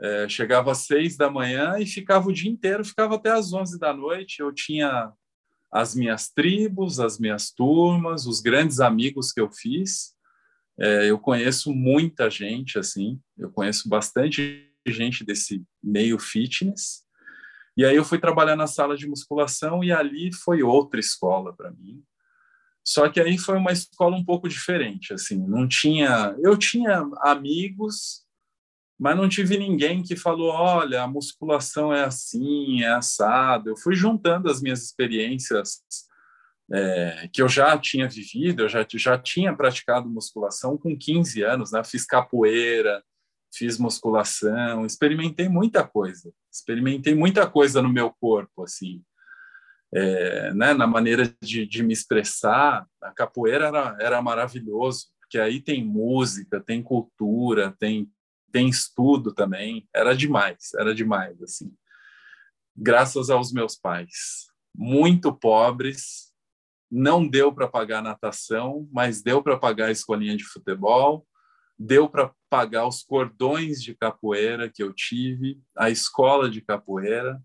é, chegava às seis da manhã e ficava o dia inteiro, ficava até às onze da noite. Eu tinha as minhas tribos, as minhas turmas, os grandes amigos que eu fiz. É, eu conheço muita gente, assim, eu conheço bastante gente desse meio fitness. E aí eu fui trabalhar na sala de musculação e ali foi outra escola para mim. Só que aí foi uma escola um pouco diferente, assim, não tinha, eu tinha amigos, mas não tive ninguém que falou, olha, a musculação é assim, é assado. Eu fui juntando as minhas experiências é, que eu já tinha vivido, eu já, já tinha praticado musculação com 15 anos, né? Fiz capoeira, fiz musculação, experimentei muita coisa, experimentei muita coisa no meu corpo, assim, é, né, na maneira de, de, me expressar. A capoeira era, era maravilhoso, porque aí tem música, tem cultura, tem tem estudo também. Era demais, era demais, assim. Graças aos meus pais, muito pobres, não deu para pagar natação, mas deu para pagar a escolinha de futebol deu para pagar os cordões de capoeira que eu tive, a escola de capoeira.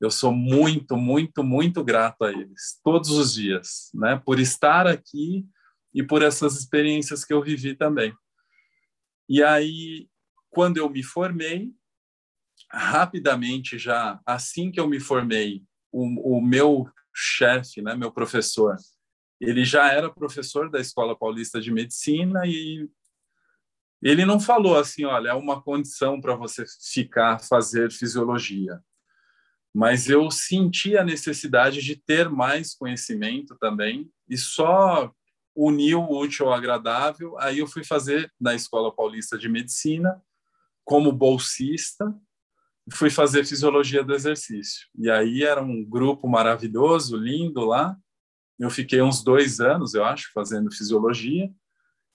Eu sou muito, muito, muito grato a eles, todos os dias, né? Por estar aqui e por essas experiências que eu vivi também. E aí, quando eu me formei, rapidamente já, assim que eu me formei, o, o meu chefe, né, meu professor, ele já era professor da Escola Paulista de Medicina e ele não falou assim, olha, é uma condição para você ficar fazer fisiologia. Mas eu senti a necessidade de ter mais conhecimento também e só uniu o útil ao agradável. Aí eu fui fazer na Escola Paulista de Medicina como bolsista, fui fazer fisiologia do exercício. E aí era um grupo maravilhoso, lindo lá. Eu fiquei uns dois anos, eu acho, fazendo fisiologia.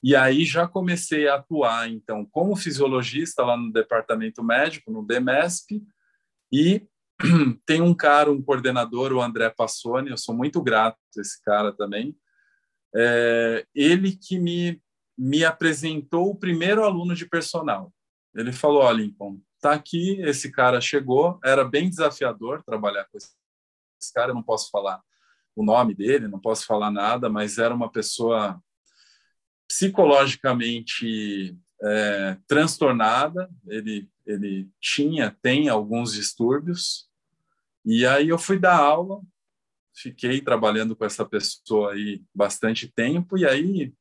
E aí já comecei a atuar, então, como fisiologista lá no departamento médico, no DEMESP, e tem um cara, um coordenador, o André Passoni, eu sou muito grato a esse cara também, é, ele que me, me apresentou o primeiro aluno de personal. Ele falou, olha, Lincoln, tá aqui, esse cara chegou, era bem desafiador trabalhar com esse, esse cara, eu não posso falar o nome dele, não posso falar nada, mas era uma pessoa psicologicamente é, transtornada, ele, ele tinha, tem alguns distúrbios, e aí eu fui dar aula, fiquei trabalhando com essa pessoa aí bastante tempo, e aí,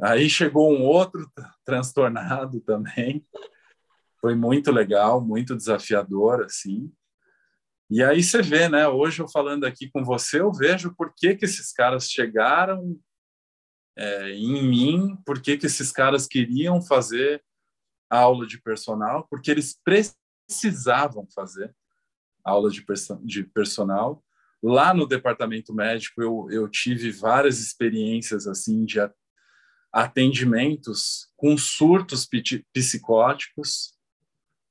aí chegou um outro transtornado também, foi muito legal, muito desafiador, assim, e aí você vê, né? Hoje eu falando aqui com você, eu vejo por que, que esses caras chegaram é, em mim, por que, que esses caras queriam fazer aula de personal, porque eles precisavam fazer aula de, perso de personal. Lá no departamento médico, eu, eu tive várias experiências assim de atendimentos com surtos psicóticos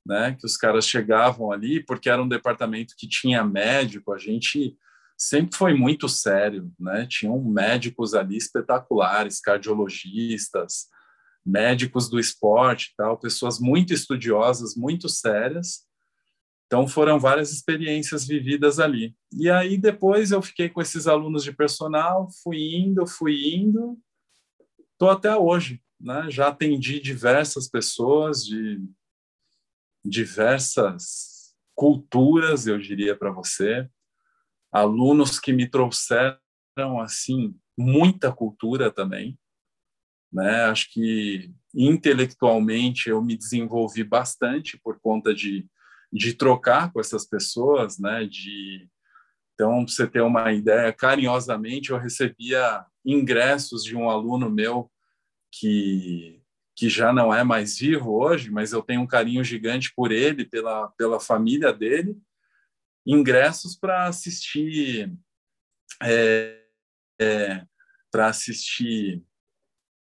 né? Que os caras chegavam ali, porque era um departamento que tinha médico, a gente sempre foi muito sério, né? Tinham médicos ali espetaculares, cardiologistas, médicos do esporte, tal, pessoas muito estudiosas, muito sérias. Então foram várias experiências vividas ali. E aí depois eu fiquei com esses alunos de personal, fui indo, fui indo, tô até hoje, né? Já atendi diversas pessoas de diversas culturas, eu diria para você, alunos que me trouxeram assim muita cultura também, né? Acho que intelectualmente eu me desenvolvi bastante por conta de de trocar com essas pessoas, né? De então, para você ter uma ideia, carinhosamente eu recebia ingressos de um aluno meu que que já não é mais vivo hoje, mas eu tenho um carinho gigante por ele, pela, pela família dele, ingressos para assistir é, é, para assistir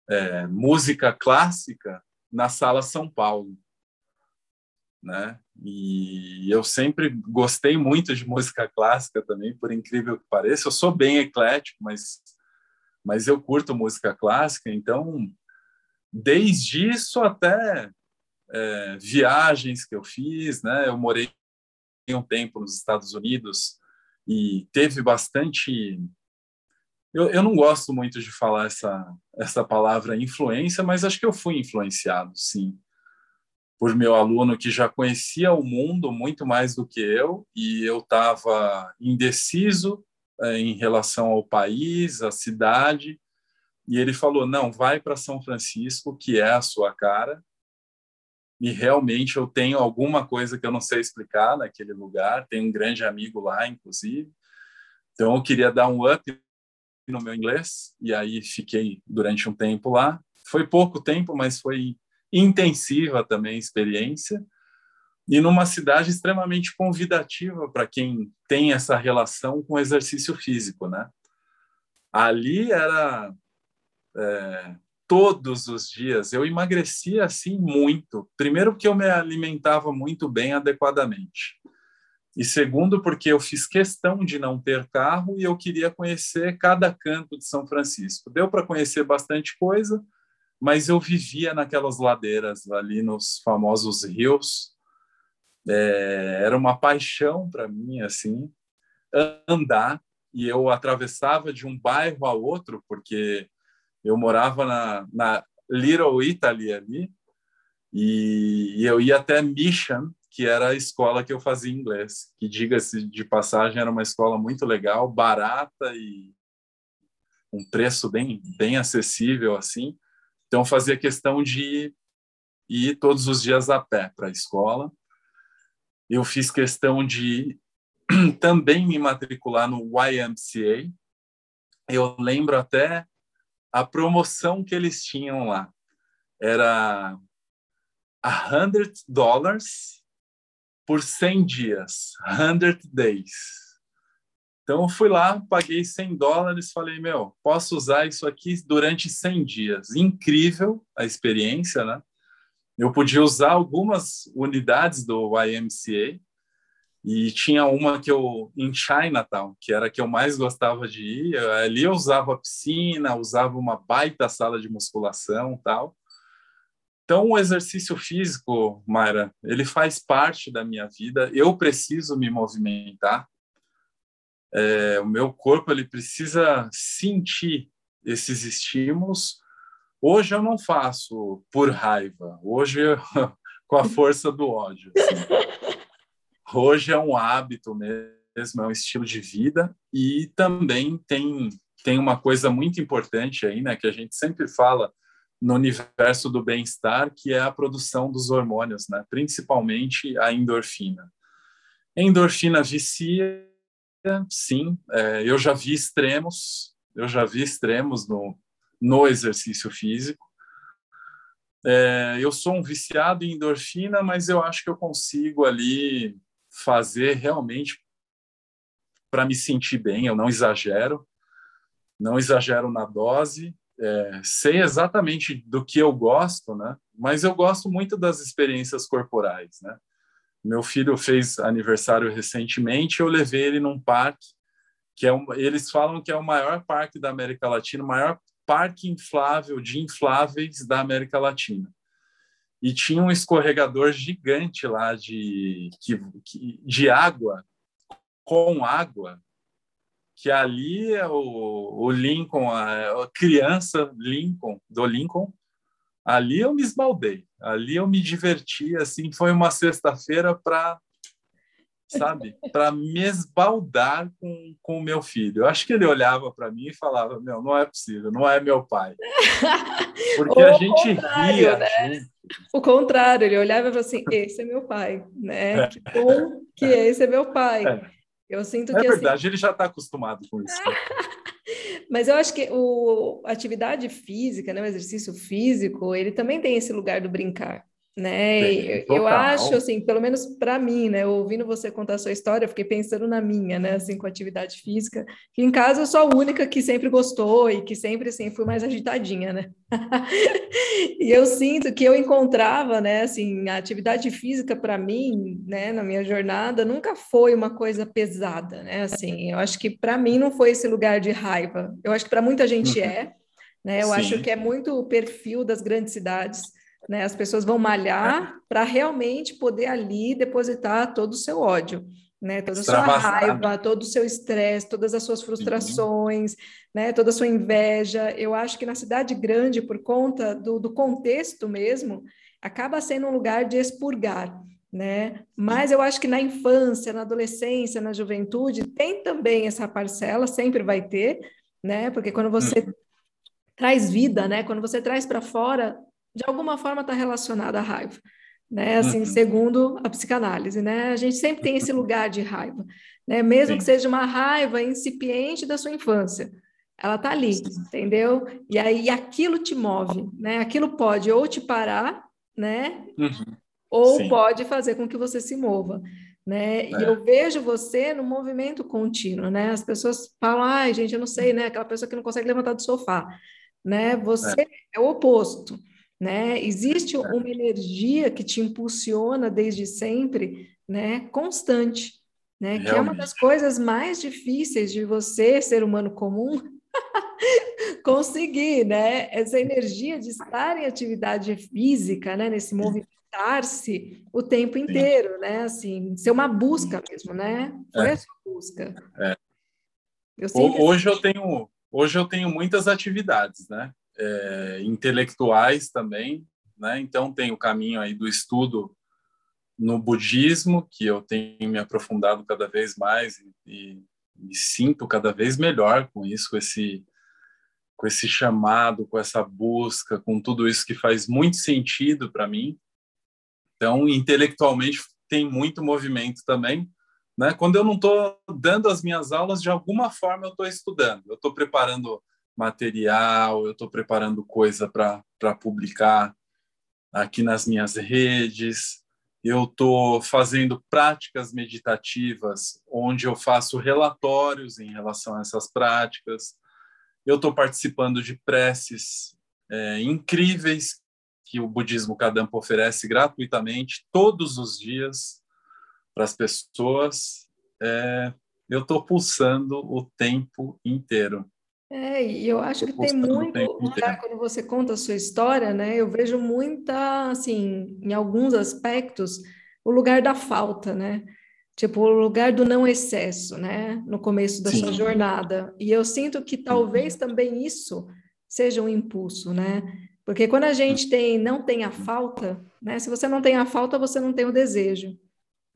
é, música clássica na sala São Paulo, né? E eu sempre gostei muito de música clássica também, por incrível que pareça. Eu sou bem eclético, mas mas eu curto música clássica, então desde isso até é, viagens que eu fiz, né? Eu morei um tempo nos Estados Unidos e teve bastante. Eu, eu não gosto muito de falar essa essa palavra influência, mas acho que eu fui influenciado, sim, por meu aluno que já conhecia o mundo muito mais do que eu e eu estava indeciso é, em relação ao país, à cidade e ele falou: não, vai para São Francisco, que é a sua cara. E realmente eu tenho alguma coisa que eu não sei explicar naquele lugar. Tenho um grande amigo lá, inclusive. Então eu queria dar um up no meu inglês e aí fiquei durante um tempo lá. Foi pouco tempo, mas foi intensiva também a experiência e numa cidade extremamente convidativa para quem tem essa relação com exercício físico, né? Ali era é, todos os dias. Eu emagrecia assim muito. Primeiro, porque eu me alimentava muito bem adequadamente. E segundo, porque eu fiz questão de não ter carro e eu queria conhecer cada canto de São Francisco. Deu para conhecer bastante coisa, mas eu vivia naquelas ladeiras ali nos famosos rios. É, era uma paixão para mim assim andar e eu atravessava de um bairro a outro porque eu morava na, na Little Italy ali, e, e eu ia até Mission, que era a escola que eu fazia inglês, que, diga-se de passagem, era uma escola muito legal, barata e um preço bem, bem acessível, assim. Então, fazia questão de ir todos os dias a pé para a escola. Eu fiz questão de também me matricular no YMCA. Eu lembro até a promoção que eles tinham lá era 100 dólares por 100 dias, 100 days. Então eu fui lá, paguei 100 dólares, falei, meu, posso usar isso aqui durante 100 dias. Incrível a experiência, né? Eu podia usar algumas unidades do YMCA, e tinha uma que eu em Chinatown, que era a que eu mais gostava de ir. Ali eu usava piscina, usava uma baita sala de musculação, tal. então, o exercício físico, Mayra, ele faz parte da minha vida. Eu preciso me movimentar. É, o meu corpo ele precisa sentir esses estímulos. Hoje eu não faço por raiva. Hoje eu, com a força do ódio. Assim. Hoje é um hábito mesmo, é um estilo de vida e também tem tem uma coisa muito importante aí, né, que a gente sempre fala no universo do bem-estar, que é a produção dos hormônios, né? principalmente a endorfina. Endorfina vicia, sim, é, eu já vi extremos, eu já vi extremos no, no exercício físico. É, eu sou um viciado em endorfina, mas eu acho que eu consigo ali fazer realmente para me sentir bem, eu não exagero, não exagero na dose, é, sei exatamente do que eu gosto, né? Mas eu gosto muito das experiências corporais, né? Meu filho fez aniversário recentemente, eu levei ele num parque que é um, eles falam que é o maior parque da América Latina, o maior parque inflável de infláveis da América Latina. E tinha um escorregador gigante lá de, de água, com água, que ali é o, o Lincoln, a, a, criança Lincoln, do Lincoln, ali eu me esbaldei, ali eu me diverti, assim, foi uma sexta-feira para, sabe, para me esbaldar com, com o meu filho. Eu acho que ele olhava para mim e falava, meu, não é possível, não é meu pai. Porque a gente ria né? O contrário, ele olhava e falava assim, esse é meu pai, né? É. Que bom que esse é meu pai. É. Eu sinto é que. É verdade, assim... ele já está acostumado com isso. Mas eu acho que o, a atividade física, né, o exercício físico, ele também tem esse lugar do brincar né? eu acho assim, pelo menos para mim, né? Ouvindo você contar a sua história, eu fiquei pensando na minha, né? Assim, com atividade física, que em casa eu sou a única que sempre gostou e que sempre assim fui mais agitadinha, né? e eu sinto que eu encontrava, né? Assim, a atividade física para mim, né? Na minha jornada nunca foi uma coisa pesada, né? Assim, eu acho que para mim não foi esse lugar de raiva. Eu acho que para muita gente uhum. é, né? Eu Sim. acho que é muito o perfil das grandes cidades né? As pessoas vão malhar para realmente poder ali depositar todo o seu ódio. Né, toda a sua raiva, todo o seu estresse, todas as suas frustrações, uhum. né, toda a sua inveja. Eu acho que na cidade grande, por conta do, do contexto mesmo, acaba sendo um lugar de expurgar. Né? Mas eu acho que na infância, na adolescência, na juventude, tem também essa parcela, sempre vai ter, né? Porque quando você uhum. traz vida, né? Quando você traz para fora de alguma forma está relacionada à raiva, né? Assim, uhum. segundo a psicanálise, né? A gente sempre tem esse lugar de raiva, né? Mesmo Sim. que seja uma raiva incipiente da sua infância, ela está ali, Sim. entendeu? E aí aquilo te move, né? Aquilo pode ou te parar, né? Uhum. Ou Sim. pode fazer com que você se mova. Né? É. E eu vejo você no movimento contínuo, né? As pessoas falam, ai, gente, eu não sei, né? Aquela pessoa que não consegue levantar do sofá, né? Você é, é o oposto, né? Existe uma energia que te impulsiona desde sempre, né? Constante, né? Realmente. Que é uma das coisas mais difíceis de você, ser humano comum, conseguir, né? Essa energia de estar em atividade física, né? Nesse movimentar-se o tempo inteiro, Sim. né? Assim, ser uma busca mesmo, né? Foi é. a sua busca. É. Eu hoje eu tenho hoje eu tenho muitas atividades, né? É, intelectuais também, né? Então tem o caminho aí do estudo no budismo que eu tenho me aprofundado cada vez mais e, e me sinto cada vez melhor com isso, com esse com esse chamado, com essa busca, com tudo isso que faz muito sentido para mim. Então, intelectualmente tem muito movimento também, né? Quando eu não estou dando as minhas aulas, de alguma forma eu estou estudando, eu estou preparando material, eu estou preparando coisa para publicar aqui nas minhas redes, eu estou fazendo práticas meditativas, onde eu faço relatórios em relação a essas práticas, eu estou participando de preces é, incríveis que o budismo Kadampa oferece gratuitamente todos os dias para as pessoas. É, eu estou pulsando o tempo inteiro. É, e eu acho que tem muito lugar, quando você conta a sua história, né? Eu vejo muita, assim, em alguns aspectos, o lugar da falta, né? Tipo, o lugar do não excesso, né? No começo da Sim. sua jornada. E eu sinto que talvez também isso seja um impulso, né? Porque quando a gente tem, não tem a falta, né? Se você não tem a falta, você não tem o desejo,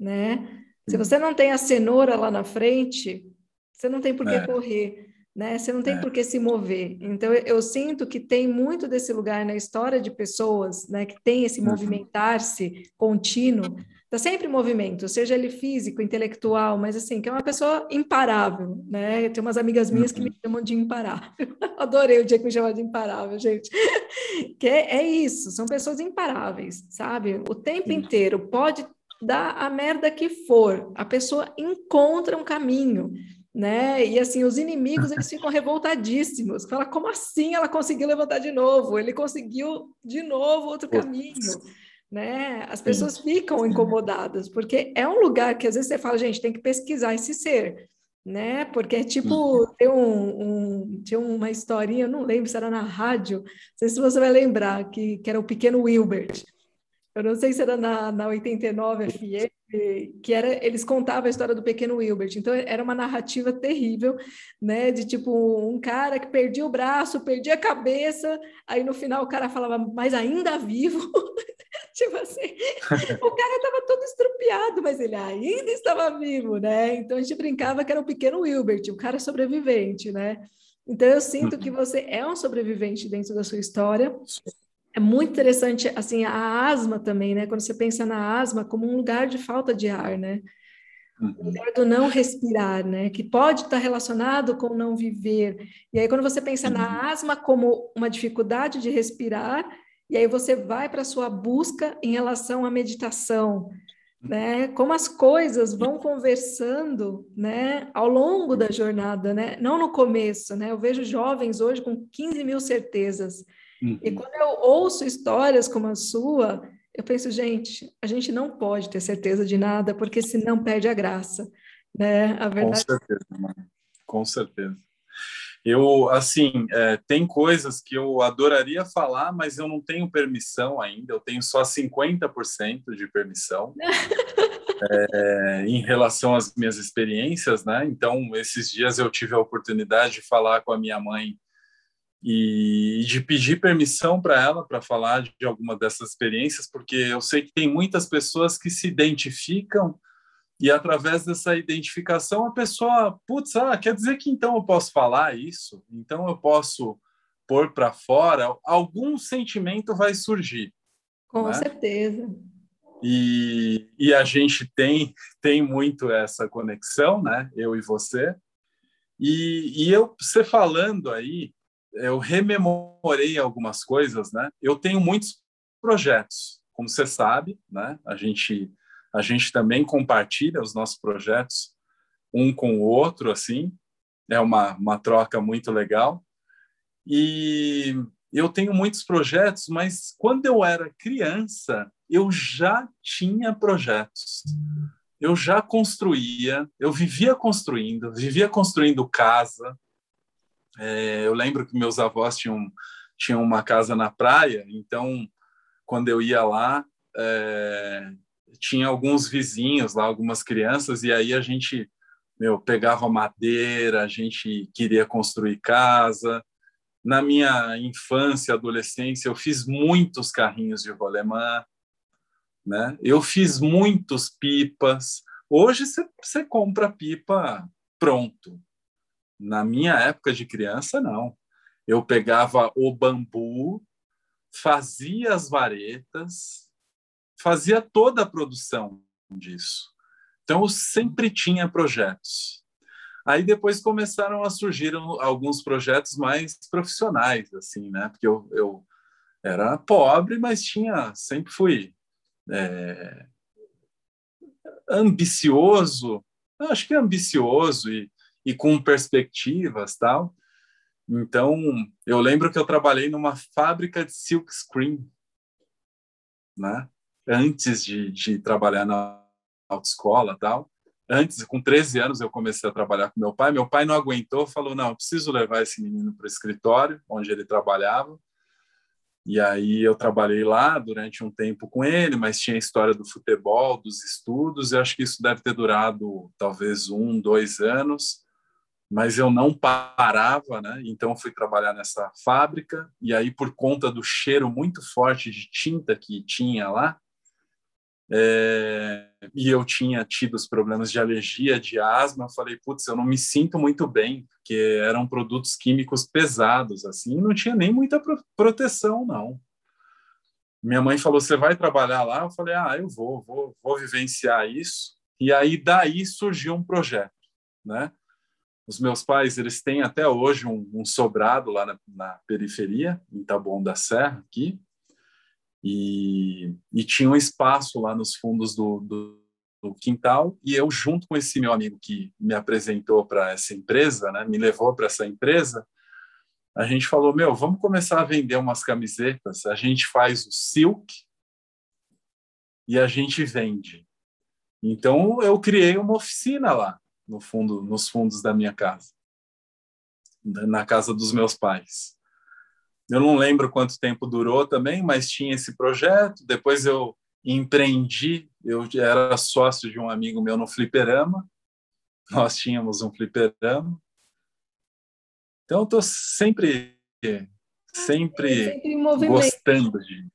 né? Se você não tem a cenoura lá na frente, você não tem por que é. correr né? Você não tem é. por que se mover. Então, eu, eu, sinto que tem muito desse lugar na história de pessoas, né, que tem esse uhum. movimentar-se contínuo, está sempre em movimento, seja ele físico, intelectual, mas assim, que é uma pessoa imparável, né? Tem umas amigas minhas que me uhum. chamam de imparável. Adorei o dia que me chamaram de imparável, gente. Que é, é isso, são pessoas imparáveis, sabe? O tempo inteiro pode dar a merda que for, a pessoa encontra um caminho né? E assim, os inimigos eles ficam revoltadíssimos. Fala, como assim ela conseguiu levantar de novo? Ele conseguiu de novo outro caminho, né? As pessoas ficam incomodadas, porque é um lugar que às vezes você fala, gente, tem que pesquisar esse ser, né? Porque é tipo, uhum. tem um, um, tinha uma historinha, não lembro se era na rádio, não sei se você vai lembrar, que, que era o pequeno Wilbert. Eu não sei se era na, na 89 FM, que era eles contavam a história do pequeno Wilbert. Então era uma narrativa terrível, né, de tipo um cara que perdia o braço, perdia a cabeça, aí no final o cara falava, mas ainda vivo. tipo assim, o cara estava todo estrupiado, mas ele ainda estava vivo, né? Então a gente brincava que era o pequeno Wilbert, o cara sobrevivente, né? Então eu sinto que você é um sobrevivente dentro da sua história é muito interessante, assim, a asma também, né? Quando você pensa na asma como um lugar de falta de ar, né? Uhum. O lugar do não respirar, né? Que pode estar relacionado com não viver. E aí, quando você pensa uhum. na asma como uma dificuldade de respirar, e aí você vai para a sua busca em relação à meditação, né? Como as coisas vão conversando, né? Ao longo da jornada, né? Não no começo, né? Eu vejo jovens hoje com 15 mil certezas, Uhum. E quando eu ouço histórias como a sua, eu penso, gente, a gente não pode ter certeza de nada, porque senão perde a graça. Né? A verdade... Com certeza, mano. com certeza. Eu, assim, é, tem coisas que eu adoraria falar, mas eu não tenho permissão ainda, eu tenho só 50% de permissão é, em relação às minhas experiências, né? Então, esses dias eu tive a oportunidade de falar com a minha mãe e de pedir permissão para ela para falar de alguma dessas experiências, porque eu sei que tem muitas pessoas que se identificam e através dessa identificação a pessoa, putz, ah, quer dizer que então eu posso falar isso, então eu posso pôr para fora, algum sentimento vai surgir. Com né? certeza. E, e a gente tem tem muito essa conexão, né? Eu e você. E, e eu, você falando aí, eu rememorei algumas coisas, né? Eu tenho muitos projetos, como você sabe, né? A gente a gente também compartilha os nossos projetos um com o outro, assim. É uma, uma troca muito legal. E eu tenho muitos projetos, mas quando eu era criança, eu já tinha projetos. Eu já construía, eu vivia construindo, vivia construindo casa, é, eu lembro que meus avós tinham, tinham uma casa na praia, então, quando eu ia lá, é, tinha alguns vizinhos lá, algumas crianças, e aí a gente meu, pegava madeira, a gente queria construir casa. Na minha infância, adolescência, eu fiz muitos carrinhos de rolemã, né? Eu fiz muitos pipas. Hoje você compra pipa pronto, na minha época de criança, não. Eu pegava o bambu, fazia as varetas, fazia toda a produção disso. Então, eu sempre tinha projetos. Aí depois começaram a surgir alguns projetos mais profissionais, assim, né? Porque eu, eu era pobre, mas tinha, sempre fui é, ambicioso, acho que ambicioso e e com perspectivas tal. Então, eu lembro que eu trabalhei numa fábrica de silk screen, né? Antes de, de trabalhar na autoescola tal. antes, com 13 anos, eu comecei a trabalhar com meu pai. Meu pai não aguentou, falou: não, preciso levar esse menino para o escritório onde ele trabalhava. E aí eu trabalhei lá durante um tempo com ele, mas tinha a história do futebol, dos estudos, e acho que isso deve ter durado talvez um, dois anos, mas eu não parava, né? Então fui trabalhar nessa fábrica, e aí por conta do cheiro muito forte de tinta que tinha lá, é, e eu tinha tido os problemas de alergia, de asma, eu falei, putz, eu não me sinto muito bem, porque eram produtos químicos pesados, assim, e não tinha nem muita proteção, não. Minha mãe falou, você vai trabalhar lá? Eu falei, ah, eu vou, vou, vou vivenciar isso. E aí, daí surgiu um projeto, né? Os meus pais, eles têm até hoje um, um sobrado lá na, na periferia, em Taboão da Serra, aqui, e, e tinha um espaço lá nos fundos do, do, do, quintal. E eu junto com esse meu amigo que me apresentou para essa empresa, né, me levou para essa empresa, a gente falou, meu, vamos começar a vender umas camisetas, a gente faz o silk e a gente vende. Então eu criei uma oficina lá no fundo, nos fundos da minha casa, na casa dos meus pais. Eu não lembro quanto tempo durou também, mas tinha esse projeto. Depois eu empreendi, eu era sócio de um amigo meu no fliperama. Nós tínhamos um fliperama. Então, estou sempre, sempre, sempre gostando de.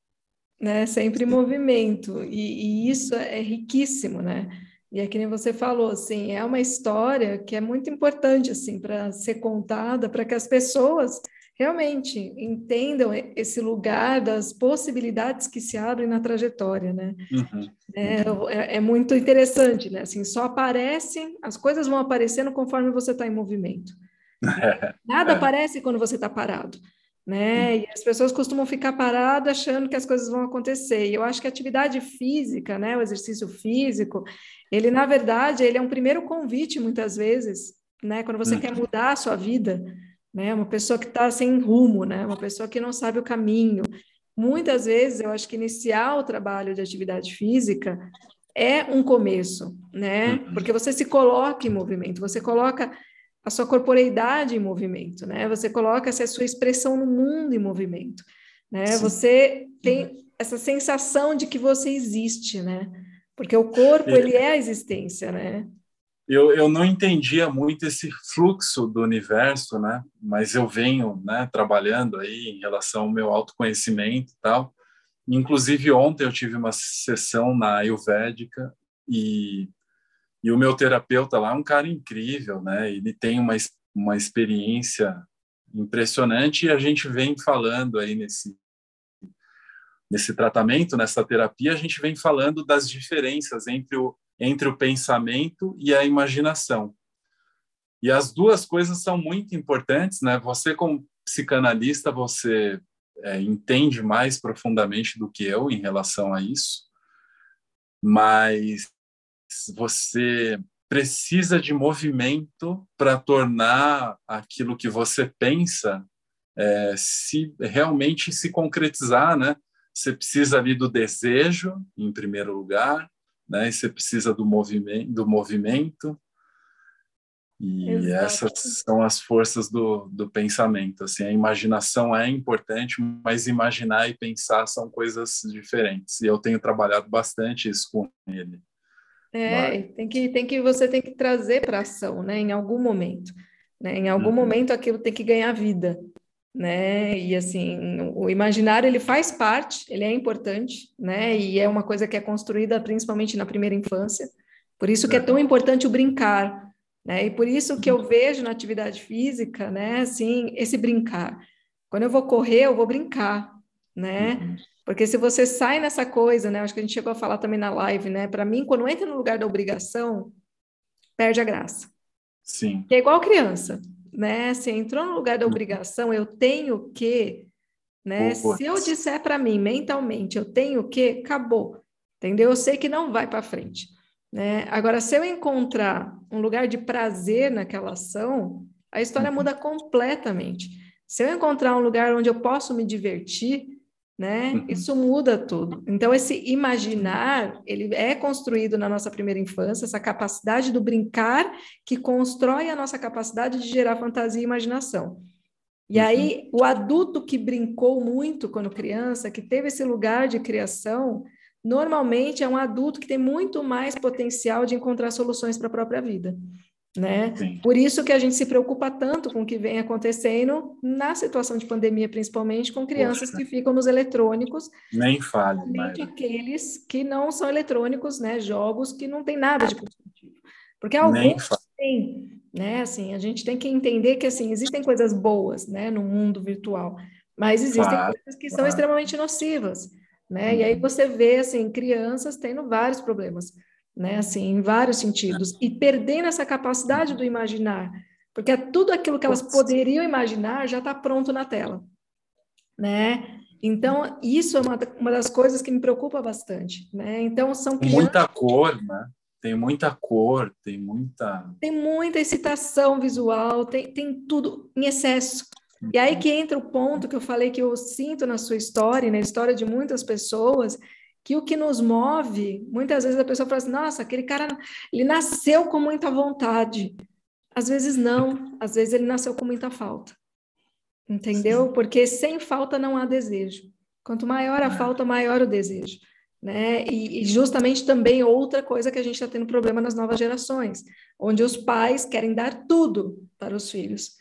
Né? Sempre em movimento. E, e isso é riquíssimo, né? E é que nem você falou, assim, é uma história que é muito importante, assim, para ser contada, para que as pessoas realmente entendam esse lugar das possibilidades que se abrem na trajetória, né? Uhum. É, é, é, muito interessante, né? Assim, só aparecem, as coisas vão aparecendo conforme você está em movimento. Nada aparece quando você está parado, né? E as pessoas costumam ficar paradas achando que as coisas vão acontecer. E eu acho que a atividade física, né? O exercício físico, ele na verdade ele é um primeiro convite muitas vezes, né? Quando você uhum. quer mudar a sua vida né? Uma pessoa que está sem rumo, né? Uma pessoa que não sabe o caminho. Muitas vezes eu acho que iniciar o trabalho de atividade física é um começo, né? Uhum. Porque você se coloca em movimento, você coloca a sua corporeidade em movimento, né? Você coloca essa sua expressão no mundo em movimento, né? Sim. Você tem uhum. essa sensação de que você existe, né? Porque o corpo é. ele é a existência, né? eu, eu não entendia muito esse fluxo do universo, né? Mas eu venho, né, trabalhando aí em relação ao meu autoconhecimento e tal. Inclusive ontem eu tive uma sessão na Ayurvédica e e o meu terapeuta lá é um cara incrível, né? Ele tem uma uma experiência impressionante e a gente vem falando aí nesse nesse tratamento, nessa terapia, a gente vem falando das diferenças entre o entre o pensamento e a imaginação. E as duas coisas são muito importantes, né? Você como psicanalista, você é, entende mais profundamente do que eu em relação a isso, mas você precisa de movimento para tornar aquilo que você pensa é, se realmente se concretizar, né? Você precisa ali do desejo, em primeiro lugar, né? E você precisa do movimento, do movimento. E Exato. essas são as forças do, do pensamento. Assim, a imaginação é importante, mas imaginar e pensar são coisas diferentes. E eu tenho trabalhado bastante isso com ele. É, tem que, tem que você tem que trazer para ação, né? Em algum momento, né? Em algum uhum. momento aquilo tem que ganhar vida né? E assim, o imaginário ele faz parte, ele é importante, né? E é uma coisa que é construída principalmente na primeira infância. Por isso que é tão importante o brincar, né? E por isso que eu vejo na atividade física, né, assim, esse brincar. Quando eu vou correr, eu vou brincar, né? Uhum. Porque se você sai nessa coisa, né, acho que a gente chegou a falar também na live, né? Para mim, quando entra no lugar da obrigação, perde a graça. Sim. Que é igual criança né? Se entrou no lugar da uhum. obrigação, eu tenho que, né? Se eu disser para mim mentalmente, eu tenho que, acabou, entendeu? Eu sei que não vai para frente, né? Agora, se eu encontrar um lugar de prazer naquela ação, a história uhum. muda completamente. Se eu encontrar um lugar onde eu posso me divertir, né? Uhum. Isso muda tudo. Então, esse imaginar, ele é construído na nossa primeira infância, essa capacidade do brincar que constrói a nossa capacidade de gerar fantasia e imaginação. E uhum. aí, o adulto que brincou muito quando criança, que teve esse lugar de criação, normalmente é um adulto que tem muito mais potencial de encontrar soluções para a própria vida né? Sim. Por isso que a gente se preocupa tanto com o que vem acontecendo na situação de pandemia, principalmente com crianças Poxa. que ficam nos eletrônicos. Nem fale, mas aqueles que não são eletrônicos, né? Jogos que não tem nada de positivo. Porque alguns têm, né? Assim, a gente tem que entender que assim existem coisas boas, né, no mundo virtual, mas existem claro, coisas que claro. são extremamente nocivas, né? Hum. E aí uhum. você vê assim crianças tendo vários problemas né? Assim, em vários sentidos, e perdendo essa capacidade do imaginar, porque tudo aquilo que elas poderiam imaginar já está pronto na tela, né? Então, isso é uma, uma das coisas que me preocupa bastante, né? Então, são crianças... Muita cor, né? Tem muita cor, tem muita... Tem muita excitação visual, tem, tem tudo em excesso. E aí que entra o ponto que eu falei que eu sinto na sua história, na história de muitas pessoas, que o que nos move, muitas vezes a pessoa fala assim, nossa, aquele cara, ele nasceu com muita vontade. Às vezes não, às vezes ele nasceu com muita falta. Entendeu? Sim. Porque sem falta não há desejo. Quanto maior a é. falta, maior o desejo. Né? E, e justamente também outra coisa que a gente está tendo problema nas novas gerações, onde os pais querem dar tudo para os filhos.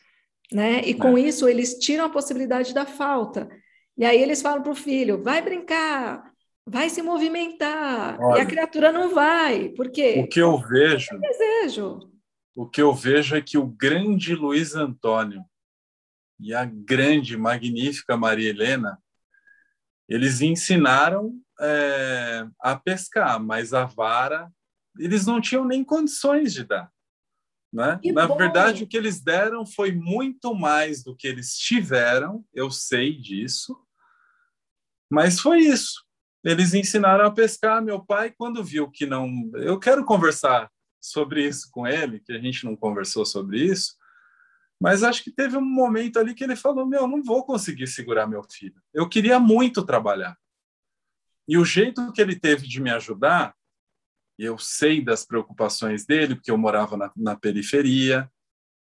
Né? E com é. isso eles tiram a possibilidade da falta. E aí eles falam para o filho: vai brincar, vai se movimentar. Olha, e a criatura não vai. Por quê? O que eu vejo. desejo. O que eu vejo é que o grande Luiz Antônio e a grande, magnífica Maria Helena, eles ensinaram é, a pescar, mas a vara eles não tinham nem condições de dar. Né? Na bom. verdade, o que eles deram foi muito mais do que eles tiveram, eu sei disso, mas foi isso eles ensinaram a pescar. Meu pai, quando viu que não. Eu quero conversar sobre isso com ele, que a gente não conversou sobre isso, mas acho que teve um momento ali que ele falou: Meu, não vou conseguir segurar meu filho. Eu queria muito trabalhar. E o jeito que ele teve de me ajudar, eu sei das preocupações dele, porque eu morava na, na periferia,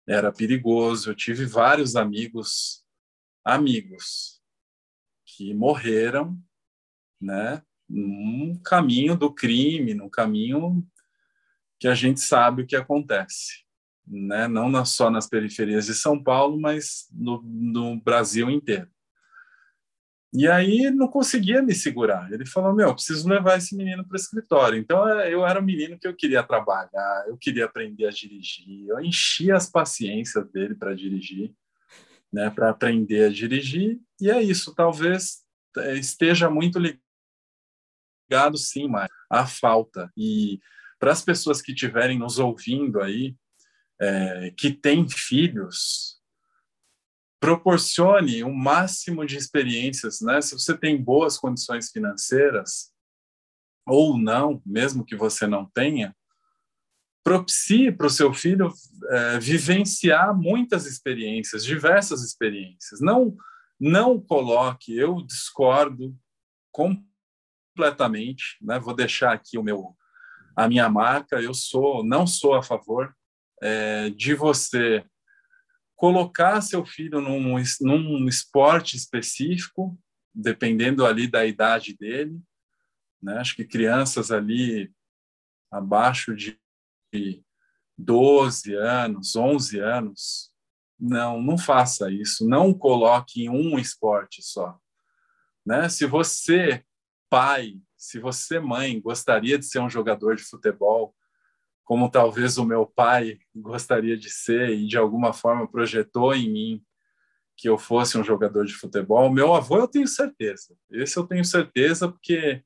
era perigoso. Eu tive vários amigos, amigos, que morreram né, num caminho do crime, num caminho que a gente sabe o que acontece, né? não só nas periferias de São Paulo, mas no, no Brasil inteiro. E aí não conseguia me segurar. Ele falou: Meu, preciso levar esse menino para o escritório. Então é, eu era um menino que eu queria trabalhar, eu queria aprender a dirigir, eu enchia as paciências dele para dirigir, né, para aprender a dirigir. E é isso, talvez é, esteja muito ligado ligado sim, mas a falta. E para as pessoas que estiverem nos ouvindo aí, é, que têm filhos, proporcione o um máximo de experiências, né? Se você tem boas condições financeiras ou não, mesmo que você não tenha, propicie para o seu filho é, vivenciar muitas experiências, diversas experiências. Não, não coloque. Eu discordo com completamente, né? Vou deixar aqui o meu a minha marca. Eu sou não sou a favor é, de você colocar seu filho num, num esporte específico, dependendo ali da idade dele. Né? Acho que crianças ali abaixo de 12 anos, 11 anos, não, não faça isso. Não coloque em um esporte só. Né? Se você pai, se você, mãe, gostaria de ser um jogador de futebol, como talvez o meu pai gostaria de ser e de alguma forma projetou em mim que eu fosse um jogador de futebol, meu avô eu tenho certeza. Esse eu tenho certeza porque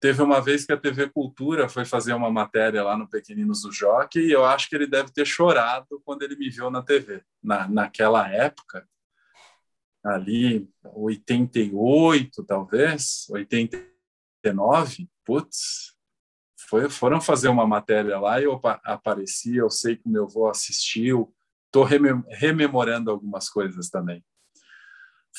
teve uma vez que a TV Cultura foi fazer uma matéria lá no Pequeninos do Jockey e eu acho que ele deve ter chorado quando ele me viu na TV. Na, naquela época, ali 88 talvez, 80 19, putz, foi, foram fazer uma matéria lá e eu apareci, eu sei que meu avô assistiu, estou rememorando algumas coisas também.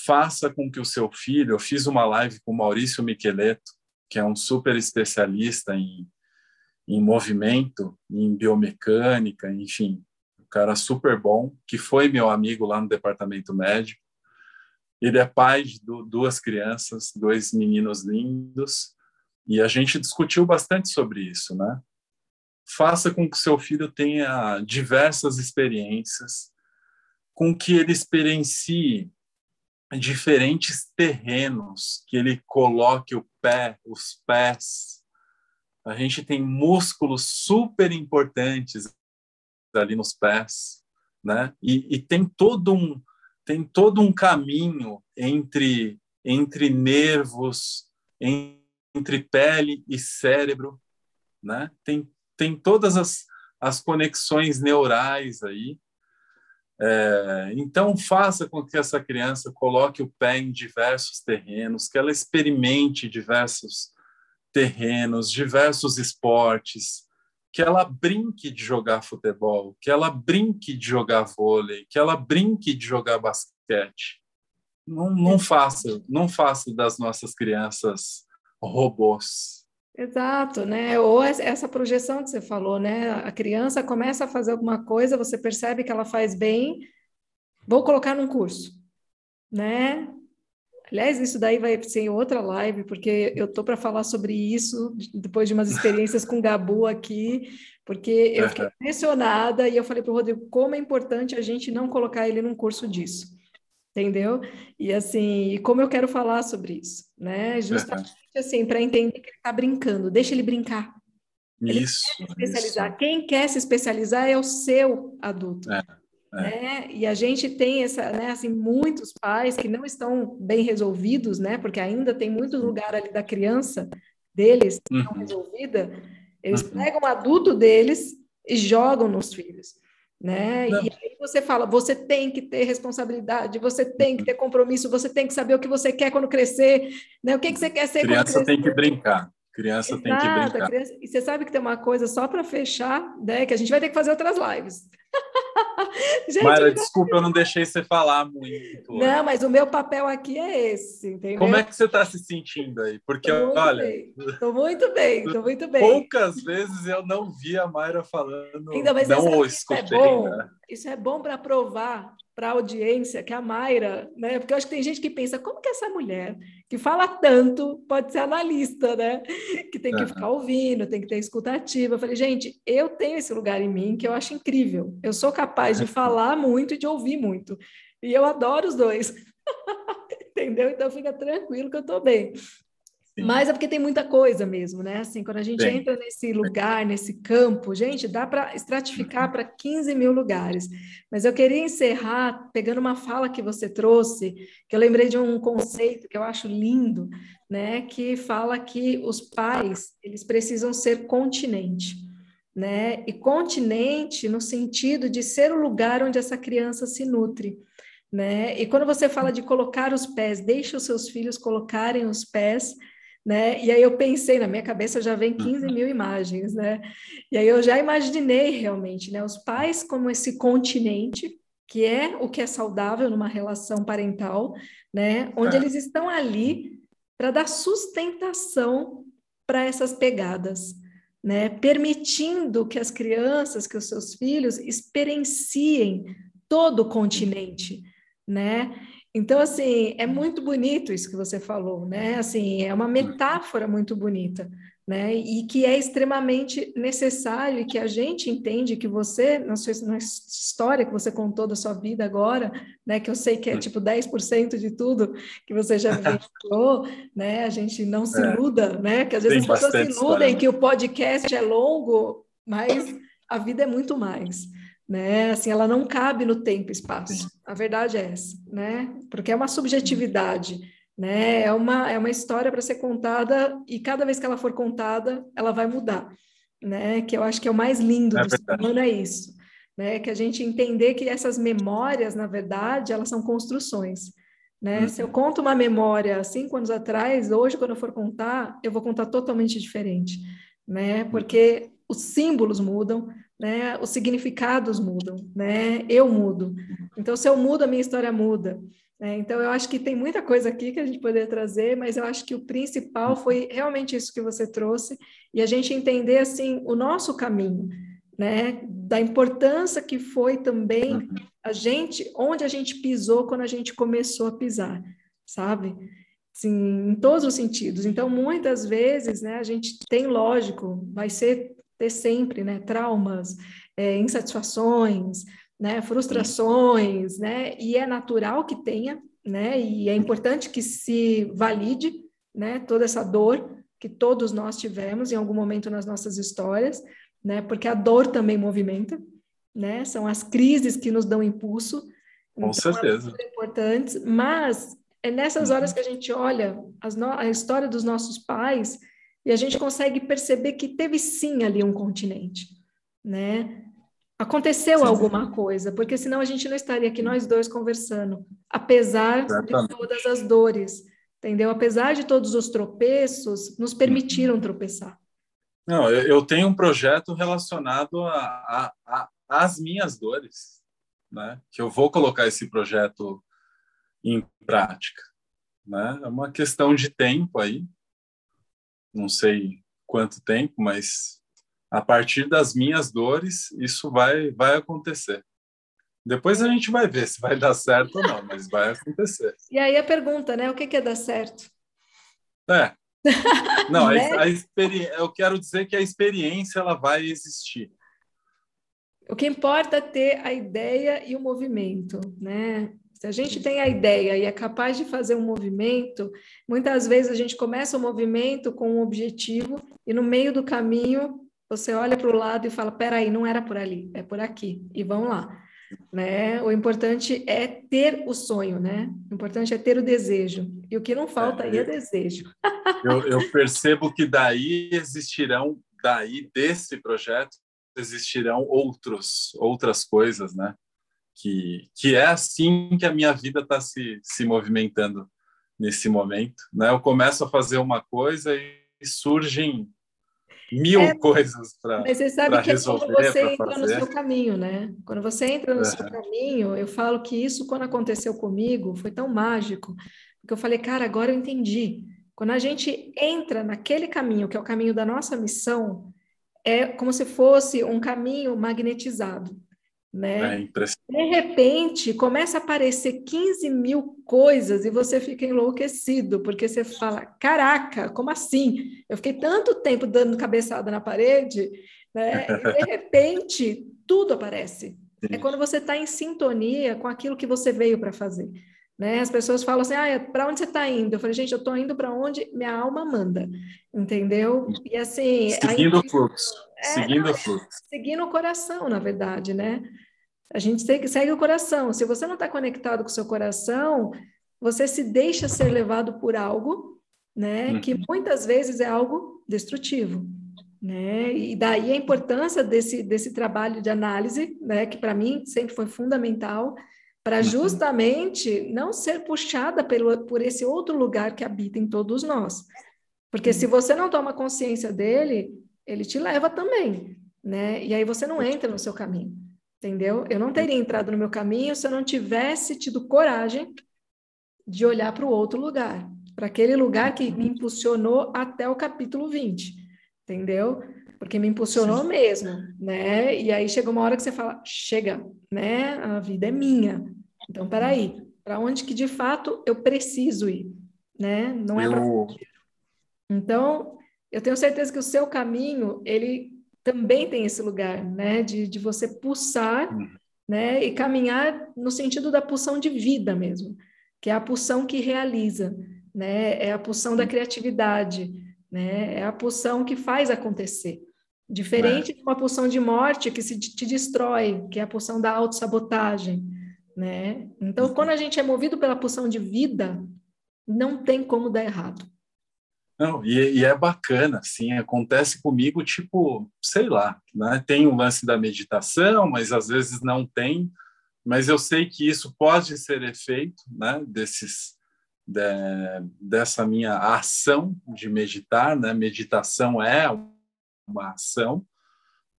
faça com que o seu filho, eu fiz uma live com Maurício Micheleto, que é um super especialista em, em movimento, em biomecânica, enfim, um cara super bom, que foi meu amigo lá no departamento médico. Ele é pai de duas crianças, dois meninos lindos, e a gente discutiu bastante sobre isso, né? Faça com que seu filho tenha diversas experiências, com que ele experiencie diferentes terrenos, que ele coloque o pé, os pés. A gente tem músculos super importantes ali nos pés, né? E, e tem todo um tem todo um caminho entre entre nervos, entre pele e cérebro, né? Tem tem todas as, as conexões neurais aí é, então, faça com que essa criança coloque o pé em diversos terrenos, que ela experimente diversos terrenos, diversos esportes, que ela brinque de jogar futebol, que ela brinque de jogar vôlei, que ela brinque de jogar basquete. Não, não faça, não faça das nossas crianças robôs. Exato, né? Ou essa projeção que você falou, né? A criança começa a fazer alguma coisa, você percebe que ela faz bem, vou colocar num curso, né? Aliás, isso daí vai ser outra live, porque eu tô para falar sobre isso depois de umas experiências com o Gabu aqui, porque eu fiquei impressionada e eu falei para o Rodrigo como é importante a gente não colocar ele num curso disso, entendeu? E assim, como eu quero falar sobre isso, né? Justamente assim, para entender que ele está brincando, deixa ele brincar. Ele isso, quer se especializar. Isso. Quem quer se especializar é o seu adulto. É, é. Né? E a gente tem essa, né, assim, muitos pais que não estão bem resolvidos, né? Porque ainda tem muito lugar ali da criança deles uhum. não resolvida. Eles uhum. pegam o adulto deles e jogam nos filhos né? Não. E aí você fala, você tem que ter responsabilidade, você tem que ter compromisso, você tem que saber o que você quer quando crescer, né? O que, que você quer ser criança quando crescer. tem que brincar. Criança Exato, tem que brincar. Criança... E você sabe que tem uma coisa só para fechar, né? Que a gente vai ter que fazer outras lives. Gente, Mara, desculpa, eu não deixei você falar muito. Não, mas o meu papel aqui é esse, entendeu? Como é que você está se sentindo aí? Porque, tô olha... Estou muito bem, estou muito bem. Poucas vezes eu não vi a Mayra falando, Ainda, mas não o escutei. Isso é bom, né? isso é bom para provar para a audiência que a Mayra, né? Porque eu acho que tem gente que pensa, como que essa mulher que fala tanto pode ser analista, né? Que tem que uhum. ficar ouvindo, tem que ter escutativa. Eu falei, gente, eu tenho esse lugar em mim que eu acho incrível. Eu sou capaz de falar muito e de ouvir muito. E eu adoro os dois. Entendeu? Então fica tranquilo que eu estou bem. Mas é porque tem muita coisa mesmo, né? Assim, quando a gente Sim. entra nesse lugar, nesse campo, gente, dá para estratificar para 15 mil lugares. Mas eu queria encerrar pegando uma fala que você trouxe, que eu lembrei de um conceito que eu acho lindo, né? Que fala que os pais eles precisam ser continente, né? E continente no sentido de ser o lugar onde essa criança se nutre. Né? E quando você fala de colocar os pés, deixe os seus filhos colocarem os pés né? E aí eu pensei, na minha cabeça já vem 15 mil imagens, né? E aí eu já imaginei realmente, né? Os pais como esse continente, que é o que é saudável numa relação parental, né? Onde é. eles estão ali para dar sustentação para essas pegadas, né? Permitindo que as crianças, que os seus filhos experienciem todo o continente, né? Então, assim, é muito bonito isso que você falou, né? Assim, é uma metáfora muito bonita, né? E que é extremamente necessário e que a gente entende que você, na sua na história que você contou da sua vida agora, né? Que eu sei que é tipo 10% de tudo que você já vivenciou, né? A gente não se é. iluda, né? Que às vezes as pessoas se iludem história. que o podcast é longo, mas a vida é muito mais né? Assim, ela não cabe no tempo e espaço. A verdade é essa, né? Porque é uma subjetividade, né? É uma é uma história para ser contada e cada vez que ela for contada, ela vai mudar, né? Que eu acho que é o mais lindo é do ser humano é isso, né? Que a gente entender que essas memórias, na verdade, elas são construções. Né? Uhum. Se eu conto uma memória cinco anos atrás, hoje, quando eu for contar, eu vou contar totalmente diferente, né? Porque os símbolos mudam, né? Os significados mudam, né? Eu mudo. Então, se eu mudo, a minha história muda. É, então, eu acho que tem muita coisa aqui que a gente poderia trazer, mas eu acho que o principal foi realmente isso que você trouxe, e a gente entender, assim, o nosso caminho, né? Da importância que foi também a gente, onde a gente pisou quando a gente começou a pisar, sabe? Sim, em todos os sentidos. Então, muitas vezes, né, a gente tem, lógico, vai ser ter sempre, né, traumas, é, insatisfações, né, frustrações, né, e é natural que tenha, né, e é importante que se valide, né, toda essa dor que todos nós tivemos em algum momento nas nossas histórias, né, porque a dor também movimenta, né, são as crises que nos dão impulso, com então, certeza, são importantes, mas é nessas horas uhum. que a gente olha a história dos nossos pais e a gente consegue perceber que teve sim ali um continente, né? Aconteceu Sim. alguma coisa, porque senão a gente não estaria aqui nós dois conversando, apesar Exatamente. de todas as dores, entendeu? Apesar de todos os tropeços, nos permitiram tropeçar. Não, eu tenho um projeto relacionado a, às minhas dores, né? Que eu vou colocar esse projeto em prática, né? É uma questão de tempo aí, não sei quanto tempo, mas a partir das minhas dores, isso vai, vai acontecer. Depois a gente vai ver se vai dar certo ou não, mas vai acontecer. E aí a pergunta, né? O que, que é dar certo? É. Não, né? a, a eu quero dizer que a experiência ela vai existir. O que importa é ter a ideia e o movimento, né? Se a gente tem a ideia e é capaz de fazer um movimento, muitas vezes a gente começa o movimento com um objetivo e no meio do caminho você olha para o lado e fala: peraí, não era por ali, é por aqui, e vão lá. Né? O importante é ter o sonho, né? O importante é ter o desejo. E o que não falta é, aí é desejo. eu, eu percebo que daí existirão, daí desse projeto, existirão outros, outras coisas, né? Que, que é assim que a minha vida está se, se movimentando nesse momento, né? Eu começo a fazer uma coisa e surgem mil é, coisas para Mas você sabe que resolver, é quando você entra fazer. no seu caminho, né? Quando você entra no seu caminho, eu falo que isso, quando aconteceu comigo, foi tão mágico, porque eu falei, cara, agora eu entendi. Quando a gente entra naquele caminho, que é o caminho da nossa missão, é como se fosse um caminho magnetizado né? É de repente, começa a aparecer 15 mil coisas e você fica enlouquecido, porque você fala, caraca, como assim? Eu fiquei tanto tempo dando cabeçada na parede, né? E de repente, tudo aparece. É quando você está em sintonia com aquilo que você veio para fazer. Né? As pessoas falam assim, ah, para onde você está indo? Eu falei, gente, eu estou indo para onde minha alma manda, entendeu? E assim... Seguindo aí, o fluxo, é, seguindo o fluxo. Seguindo o coração, na verdade, né? A gente segue, o coração. Se você não está conectado com o seu coração, você se deixa ser levado por algo, né? Uhum. Que muitas vezes é algo destrutivo, né? E daí a importância desse, desse trabalho de análise, né? Que para mim sempre foi fundamental para uhum. justamente não ser puxada pelo, por esse outro lugar que habita em todos nós. Porque se você não toma consciência dele, ele te leva também, né? E aí você não entra no seu caminho entendeu? Eu não teria entrado no meu caminho se eu não tivesse tido coragem de olhar para o outro lugar, para aquele lugar que me impulsionou até o capítulo 20, entendeu? Porque me impulsionou Sim. mesmo, né? E aí chega uma hora que você fala, chega, né? A vida é minha. Então, peraí, para onde que de fato eu preciso ir, né? Não é eu... Então, eu tenho certeza que o seu caminho, ele também tem esse lugar, né, de, de você pulsar, uhum. né, e caminhar no sentido da pulsão de vida mesmo, que é a pulsão que realiza, né, é a pulsão da criatividade, né, é a pulsão que faz acontecer. Diferente é. de uma pulsão de morte que se te destrói, que é a pulsão da autossabotagem, né? Então, quando a gente é movido pela pulsão de vida, não tem como dar errado. Não, e, e, é bacana, assim, acontece comigo, tipo, sei lá, né? Tem o lance da meditação, mas às vezes não tem, mas eu sei que isso pode ser efeito, né? Desses, de, dessa minha ação de meditar, né? Meditação é uma ação,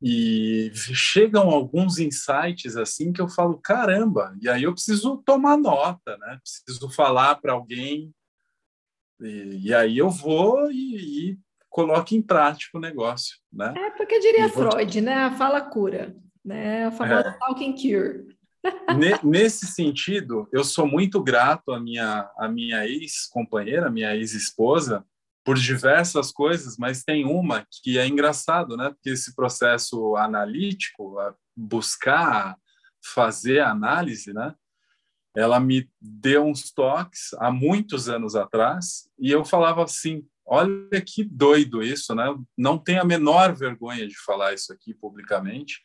e chegam alguns insights assim que eu falo caramba e aí eu preciso tomar nota né preciso falar para alguém e, e, aí eu vou e, e coloco em prática o negócio né é porque diria Freud né a fala cura né a famosa é. talking cure Nesse sentido, eu sou muito grato à minha, à minha ex-companheira, minha ex-esposa, por diversas coisas, mas tem uma que é engraçado, né? Porque esse processo analítico, buscar fazer análise, né? Ela me deu uns toques há muitos anos atrás e eu falava assim: olha que doido isso, né? Não tenho a menor vergonha de falar isso aqui publicamente,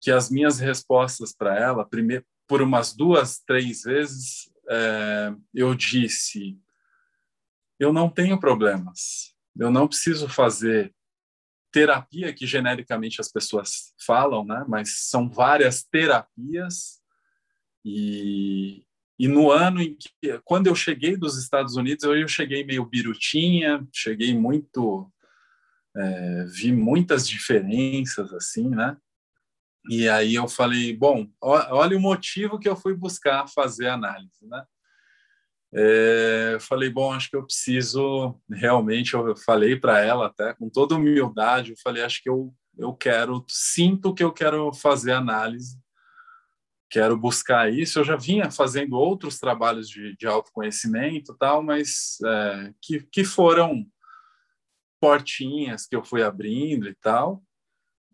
que as minhas respostas para ela, primeiro, por umas duas, três vezes, é, eu disse eu não tenho problemas. Eu não preciso fazer terapia que genericamente as pessoas falam, né? Mas são várias terapias e e no ano em que quando eu cheguei dos Estados Unidos eu cheguei meio birutinha, cheguei muito é, vi muitas diferenças assim, né? E aí eu falei, bom, olha o motivo que eu fui buscar fazer análise, né? É, falei, bom, acho que eu preciso realmente. Eu falei para ela até com toda humildade. Eu falei, acho que eu eu quero, sinto que eu quero fazer análise, quero buscar isso. Eu já vinha fazendo outros trabalhos de, de autoconhecimento, tal, mas é, que que foram portinhas que eu fui abrindo e tal.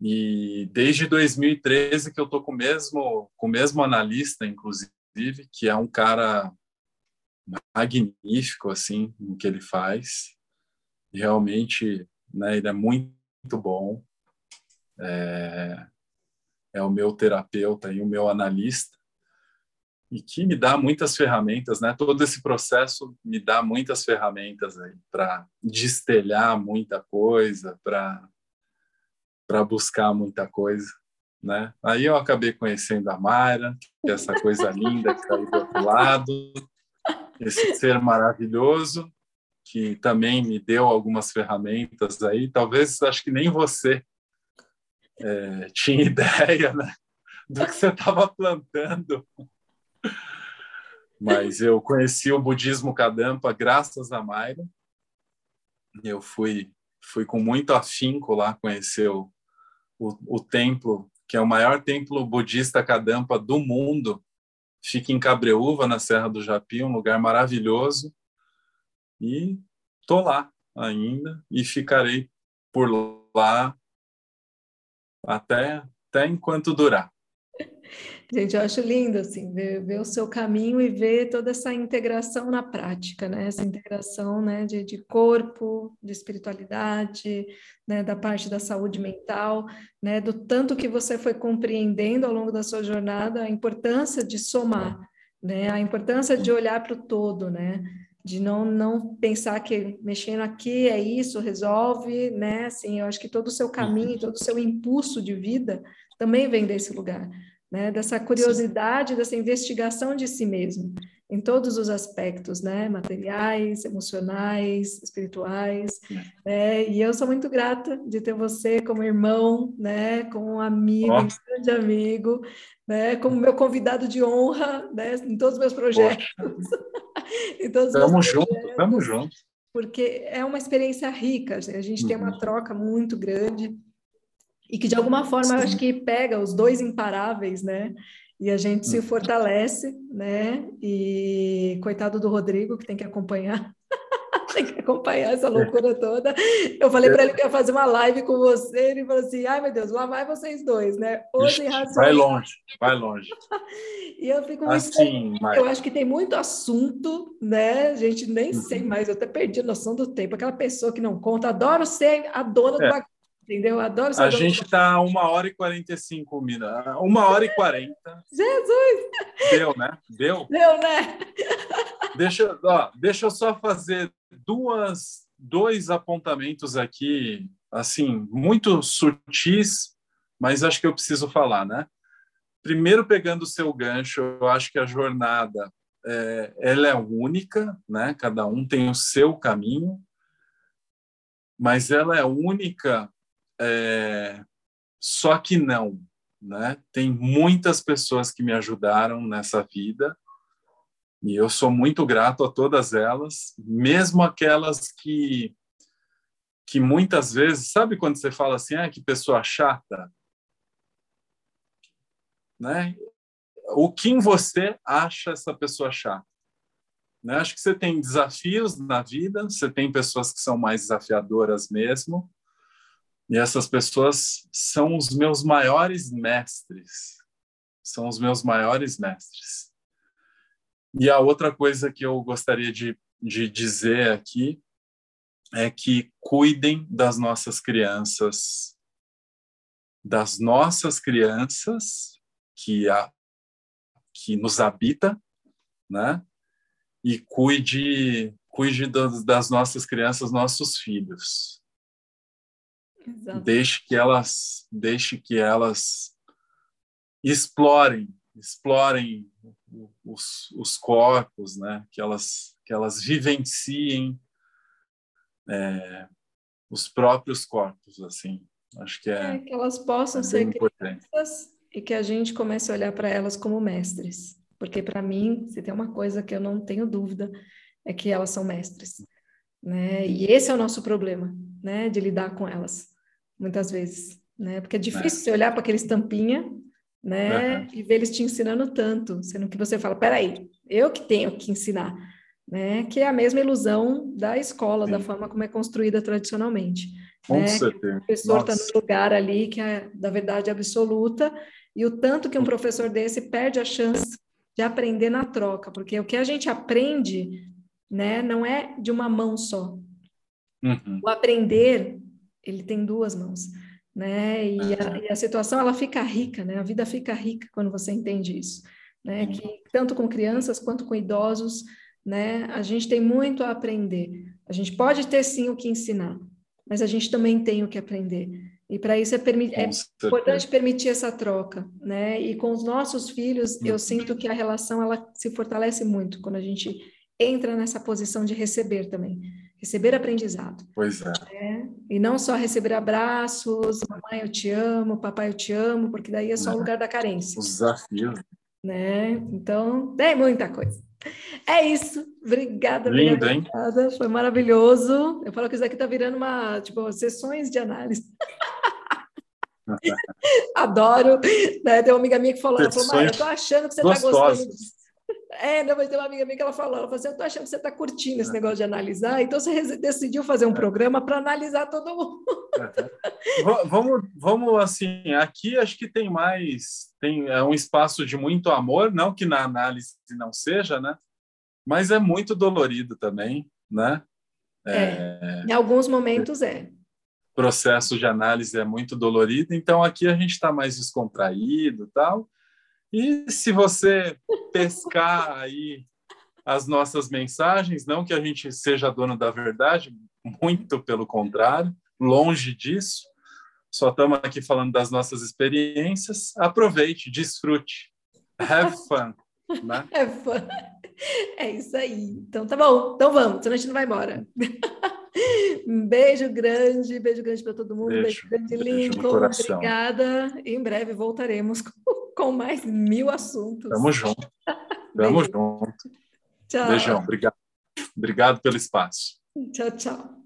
E desde 2013 que eu tô com o mesmo com o mesmo analista, inclusive, que é um cara magnífico assim no que ele faz. Realmente, né, ele é muito, bom. É, é o meu terapeuta e o meu analista e que me dá muitas ferramentas, né? Todo esse processo me dá muitas ferramentas aí para destelhar muita coisa, para para buscar muita coisa, né? Aí eu acabei conhecendo a Mayra, que é essa coisa linda que está aí do outro lado, esse ser maravilhoso que também me deu algumas ferramentas aí. Talvez acho que nem você é, tinha ideia né, do que você estava plantando. Mas eu conheci o budismo Kadampa graças a Mayra. Eu fui fui com muito afinco lá conhecer o, o, o templo, que é o maior templo budista Kadampa do mundo, Fica em Cabreúva, na Serra do Japi, um lugar maravilhoso. E tô lá ainda e ficarei por lá até, até enquanto durar. Gente, eu acho lindo assim ver, ver, o seu caminho e ver toda essa integração na prática, né? Essa integração, né, de, de corpo, de espiritualidade, né, da parte da saúde mental, né, do tanto que você foi compreendendo ao longo da sua jornada a importância de somar, né? A importância de olhar para o todo, né? De não não pensar que mexendo aqui é isso, resolve, né? Assim, eu acho que todo o seu caminho, todo o seu impulso de vida também vem desse lugar né? Dessa curiosidade, Sim. dessa investigação de si mesmo, em todos os aspectos, né? Materiais, emocionais, espirituais. Né? E eu sou muito grata de ter você como irmão, né? Como um amigo, oh. um grande amigo, né? Como meu convidado de honra, né? Em todos os meus projetos. em todos tamo junto, projetos, tamo junto. Porque é uma experiência rica, a gente uhum. tem uma uhum. troca muito grande e que de alguma forma eu acho que pega os dois imparáveis, né? E a gente se hum. fortalece, né? E coitado do Rodrigo, que tem que acompanhar. tem que acompanhar essa loucura toda. Eu falei para ele que ia fazer uma live com você, ele falou assim: ai meu Deus, lá vai vocês dois, né? Hoje Vai longe, vai longe. e eu fico muito. Assim, mas... Eu acho que tem muito assunto, né? A gente nem uhum. sei mais, eu até perdi a noção do tempo. Aquela pessoa que não conta, adoro ser a dona é. do bagulho entendeu? Adoro A gente está uma hora e 45 minutos. Uma hora e quarenta. Jesus! Deu, né? Deu? Deu, né? Deixa, ó, deixa eu só fazer duas, dois apontamentos aqui, assim, muito sutis, mas acho que eu preciso falar, né? Primeiro, pegando o seu gancho, eu acho que a jornada é, ela é única, né? Cada um tem o seu caminho, mas ela é única é, Só que não, né? Tem muitas pessoas que me ajudaram nessa vida e eu sou muito grato a todas elas, mesmo aquelas que que muitas vezes, sabe quando você fala assim, ah, que pessoa chata, né? O que em você acha essa pessoa chata? Né? Acho que você tem desafios na vida, você tem pessoas que são mais desafiadoras mesmo, e essas pessoas são os meus maiores mestres. São os meus maiores mestres. E a outra coisa que eu gostaria de, de dizer aqui é que cuidem das nossas crianças, das nossas crianças que, a, que nos habita, né? E cuide, cuide das, das nossas crianças, nossos filhos Exato. Deixe que elas, deixe que elas explorem, explorem os, os corpos, né? Que elas, que elas vivenciem é, os próprios corpos, assim. Acho que é, é que elas possam é ser crianças e que a gente comece a olhar para elas como mestres, porque para mim, se tem uma coisa que eu não tenho dúvida é que elas são mestres, né? E esse é o nosso problema, né? De lidar com elas muitas vezes, né? Porque é difícil é. você olhar para aquele estampinha, né? E ver eles te ensinando tanto, sendo que você fala, peraí, eu que tenho que ensinar, né? Que é a mesma ilusão da escola, Sim. da forma como é construída tradicionalmente. Com né? certeza. O professor está no lugar ali que é da verdade absoluta, e o tanto que um professor desse perde a chance de aprender na troca, porque o que a gente aprende, né, não é de uma mão só. Uhum. O aprender ele tem duas mãos, né? E a, e a, situação ela fica rica, né? A vida fica rica quando você entende isso, né? Que tanto com crianças quanto com idosos, né? A gente tem muito a aprender. A gente pode ter sim o que ensinar, mas a gente também tem o que aprender. E para isso é, é importante permitir essa troca, né? E com os nossos filhos, eu uhum. sinto que a relação ela se fortalece muito quando a gente entra nessa posição de receber também receber aprendizado. Pois é. é. E não só receber abraços, mamãe eu te amo, papai eu te amo, porque daí é só o lugar da carência. Os desafios. Né? Então, tem muita coisa. É isso. Obrigada, Lindo, obrigada. Hein? Foi maravilhoso. Eu falo que isso aqui está virando uma, tipo, sessões de análise. Adoro. Né? Tem uma amiga minha que falou, ela falou, eu tô achando que você está gostando disso. É, não, mas tem uma amiga minha que ela falou, ela falou assim, eu tô achando que você está curtindo esse negócio de analisar, então você decidiu fazer um programa para analisar todo mundo. vamos, vamos assim, aqui acho que tem mais, tem é um espaço de muito amor, não que na análise não seja, né? Mas é muito dolorido também, né? É, é em alguns momentos é. Processo de análise é muito dolorido, então aqui a gente está mais descontraído, tal. E se você pescar aí as nossas mensagens, não que a gente seja dono da verdade, muito pelo contrário, longe disso. Só estamos aqui falando das nossas experiências. Aproveite, desfrute. Have fun. Né? Have fun. É isso aí. Então tá bom. Então vamos, senão a gente não vai embora. Um beijo grande, beijo grande para todo mundo, beijo, beijo grande, beijo Lincoln. Obrigada. Em breve voltaremos com, com mais mil assuntos. Tamo junto. Tamo junto. Tchau. Beijão, obrigado. Obrigado pelo espaço. Tchau, tchau.